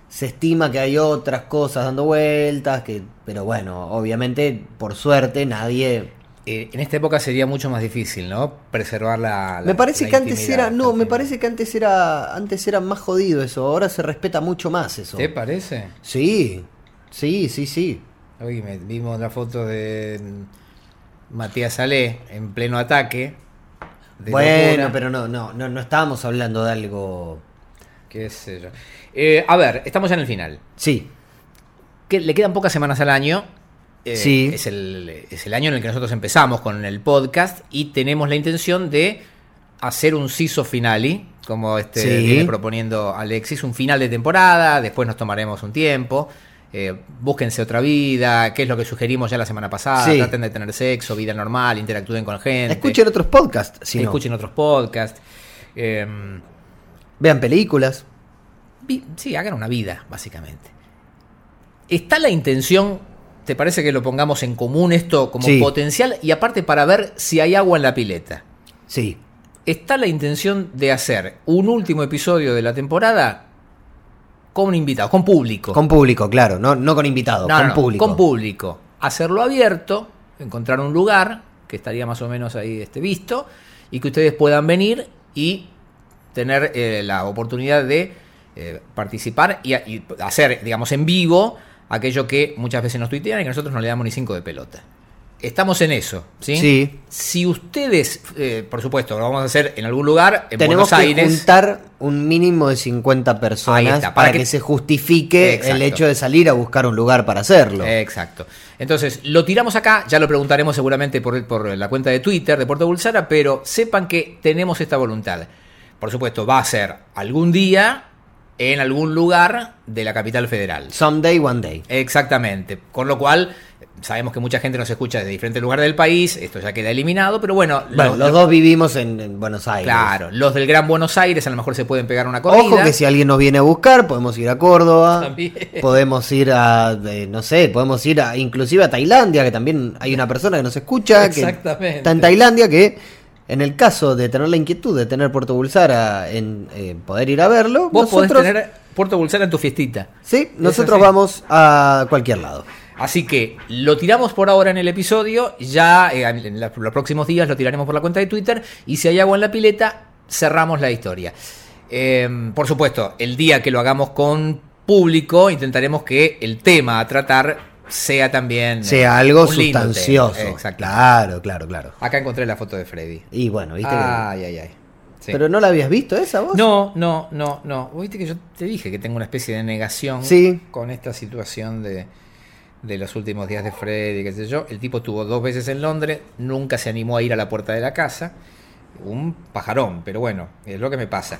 Speaker 2: se estima que hay otras cosas dando vueltas, que, pero bueno, obviamente, por suerte, nadie
Speaker 1: eh, en esta época sería mucho más difícil, ¿no? Preservar la.
Speaker 2: me parece
Speaker 1: la
Speaker 2: que antes era. No, me parece que antes era. Antes era más jodido eso. Ahora se respeta mucho más eso.
Speaker 1: ¿Te parece?
Speaker 2: Sí. Sí, sí, sí.
Speaker 1: Hoy me- vimos la foto de Matías Salé en pleno ataque.
Speaker 2: bueno,
Speaker 1: locura,
Speaker 2: pero no, no, no, no estábamos hablando de algo.
Speaker 1: Qué sé yo. Eh, a ver, estamos ya en el final.
Speaker 2: Sí.
Speaker 1: Que le quedan pocas semanas al año. Eh,
Speaker 2: Sí.
Speaker 1: Es el, es el año en el que nosotros empezamos con el podcast y tenemos la intención de hacer un CISO finale, como este
Speaker 2: Sí.
Speaker 1: viene proponiendo Alexis, un final de temporada, después nos tomaremos un tiempo. eh, búsquense otra vida, qué es lo que sugerimos ya la semana pasada,
Speaker 2: Sí.
Speaker 1: traten de tener sexo, vida normal, interactúen con gente,
Speaker 2: Escuchen otros podcasts, si no.
Speaker 1: escuchen otros podcasts. eh,
Speaker 2: Vean películas.
Speaker 1: Vi- Sí, hagan una vida, básicamente. ¿Está la intención, te parece que lo pongamos en común esto como
Speaker 2: Sí.
Speaker 1: potencial y aparte para ver si hay agua en la pileta?
Speaker 2: Sí.
Speaker 1: ¿Está la intención de hacer un último episodio de la temporada con invitados, con público?
Speaker 2: Con público, claro. No, no con invitados,
Speaker 1: No,
Speaker 2: con
Speaker 1: no,
Speaker 2: público.
Speaker 1: Con público. Hacerlo abierto, encontrar un lugar que estaría más o menos ahí este, visto y que ustedes puedan venir y tener eh, la oportunidad de eh, participar y, y hacer, digamos, en vivo aquello que muchas veces nos tuitean y que nosotros no le damos ni cinco de pelota. Estamos en eso, ¿sí?
Speaker 2: Sí.
Speaker 1: Si ustedes, eh, por supuesto, lo vamos a hacer en algún lugar, en
Speaker 2: Tenemos
Speaker 1: Buenos
Speaker 2: que
Speaker 1: Aires.
Speaker 2: juntar un mínimo de 50
Speaker 1: Ahí
Speaker 2: personas
Speaker 1: está,
Speaker 2: para,
Speaker 1: para
Speaker 2: que,
Speaker 1: que-
Speaker 2: se justifique
Speaker 1: Exacto.
Speaker 2: el hecho de salir a buscar un lugar para hacerlo.
Speaker 1: Exacto. Entonces, lo tiramos acá, ya lo preguntaremos seguramente por, por la cuenta de Twitter de Puerto Bulsara, pero sepan que tenemos esta voluntad. Por supuesto, va a ser algún día en algún lugar de la capital federal.
Speaker 2: Someday, one day.
Speaker 1: Exactamente. Con lo cual, sabemos que mucha gente nos escucha de diferentes lugares del país, esto ya queda eliminado, pero bueno,
Speaker 2: Bueno,
Speaker 1: los,
Speaker 2: los dos vivimos en, en Buenos Aires.
Speaker 1: Claro, los del Gran Buenos Aires a lo mejor se pueden pegar una corrida.
Speaker 2: Ojo que si alguien nos viene a buscar, podemos ir a Córdoba,
Speaker 1: También.
Speaker 2: podemos ir a, eh, no sé, podemos ir a, inclusive a Tailandia, que también hay una persona que nos escucha, que
Speaker 1: Exactamente.
Speaker 2: está en Tailandia, que en el caso de tener la inquietud de tener Puerto Bulsara en eh, poder ir a verlo,
Speaker 1: Vos
Speaker 2: nosotros,
Speaker 1: podés tener Puerto Bulsara en tu fiestita.
Speaker 2: sí, nosotros vamos a cualquier lado.
Speaker 1: Así que lo tiramos por ahora en el episodio, ya eh, en la- los próximos días lo tiraremos por la cuenta de Twitter y si hay agua en la pileta, cerramos la historia. Eh, por supuesto, el día que lo hagamos con público, intentaremos que el tema a tratar sea también... eh,
Speaker 2: Sea algo
Speaker 1: lindo tema.
Speaker 2: sustancioso.
Speaker 1: Exacto.
Speaker 2: Claro, claro, claro.
Speaker 1: Acá encontré la foto de Freddy.
Speaker 2: Y bueno, viste que-
Speaker 1: Ay, ay, ay. Sí.
Speaker 2: Pero no la habías visto esa vos.
Speaker 1: No, no, no, no. Viste que yo te dije que tengo una especie de negación
Speaker 2: Sí.
Speaker 1: con esta situación de, de los últimos días de Freddy, qué sé yo. El tipo estuvo dos veces en Londres, nunca se animó a ir a la puerta de la casa. Un pajarón, pero bueno, es lo que me pasa.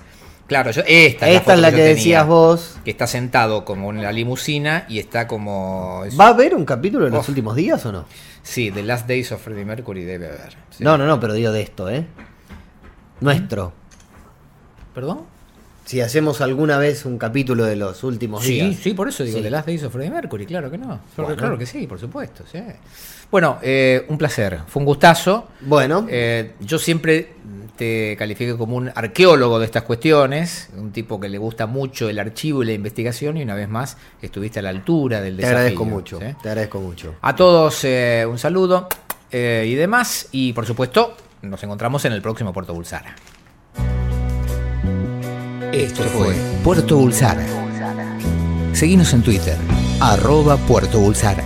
Speaker 1: Claro, yo, esta, es
Speaker 2: Esta es la que
Speaker 1: tenía,
Speaker 2: decías vos.
Speaker 1: Que está sentado como en la limusina y está como... es-
Speaker 2: ¿Va a haber un capítulo en los
Speaker 1: Oh.
Speaker 2: últimos días o no?
Speaker 1: Sí, The Last Days of Freddie Mercury debe haber. sí.
Speaker 2: No, no, no, pero digo de esto, ¿eh? Nuestro.
Speaker 1: ¿Perdón?
Speaker 2: Si hacemos alguna vez un capítulo de los últimos
Speaker 1: Sí,
Speaker 2: días.
Speaker 1: sí, por eso digo
Speaker 2: Sí.
Speaker 1: The Last Days of Freddie Mercury, claro que no.
Speaker 2: Bueno.
Speaker 1: claro que sí, por supuesto. sí. Bueno, eh, un placer, fue un gustazo.
Speaker 2: Bueno,
Speaker 1: Eh, yo siempre te califico como un arqueólogo de estas cuestiones, un tipo que le gusta mucho el archivo y la investigación y una vez más estuviste a la altura del
Speaker 2: te
Speaker 1: desafío.
Speaker 2: agradezco mucho.
Speaker 1: ¿sí?
Speaker 2: Te agradezco mucho.
Speaker 1: A todos eh, un saludo eh, y demás y por supuesto nos encontramos en el próximo Puerto Bulsara. Esto fue Puerto Bulsara. Seguimos en Twitter, arroba Puerto Bulsara.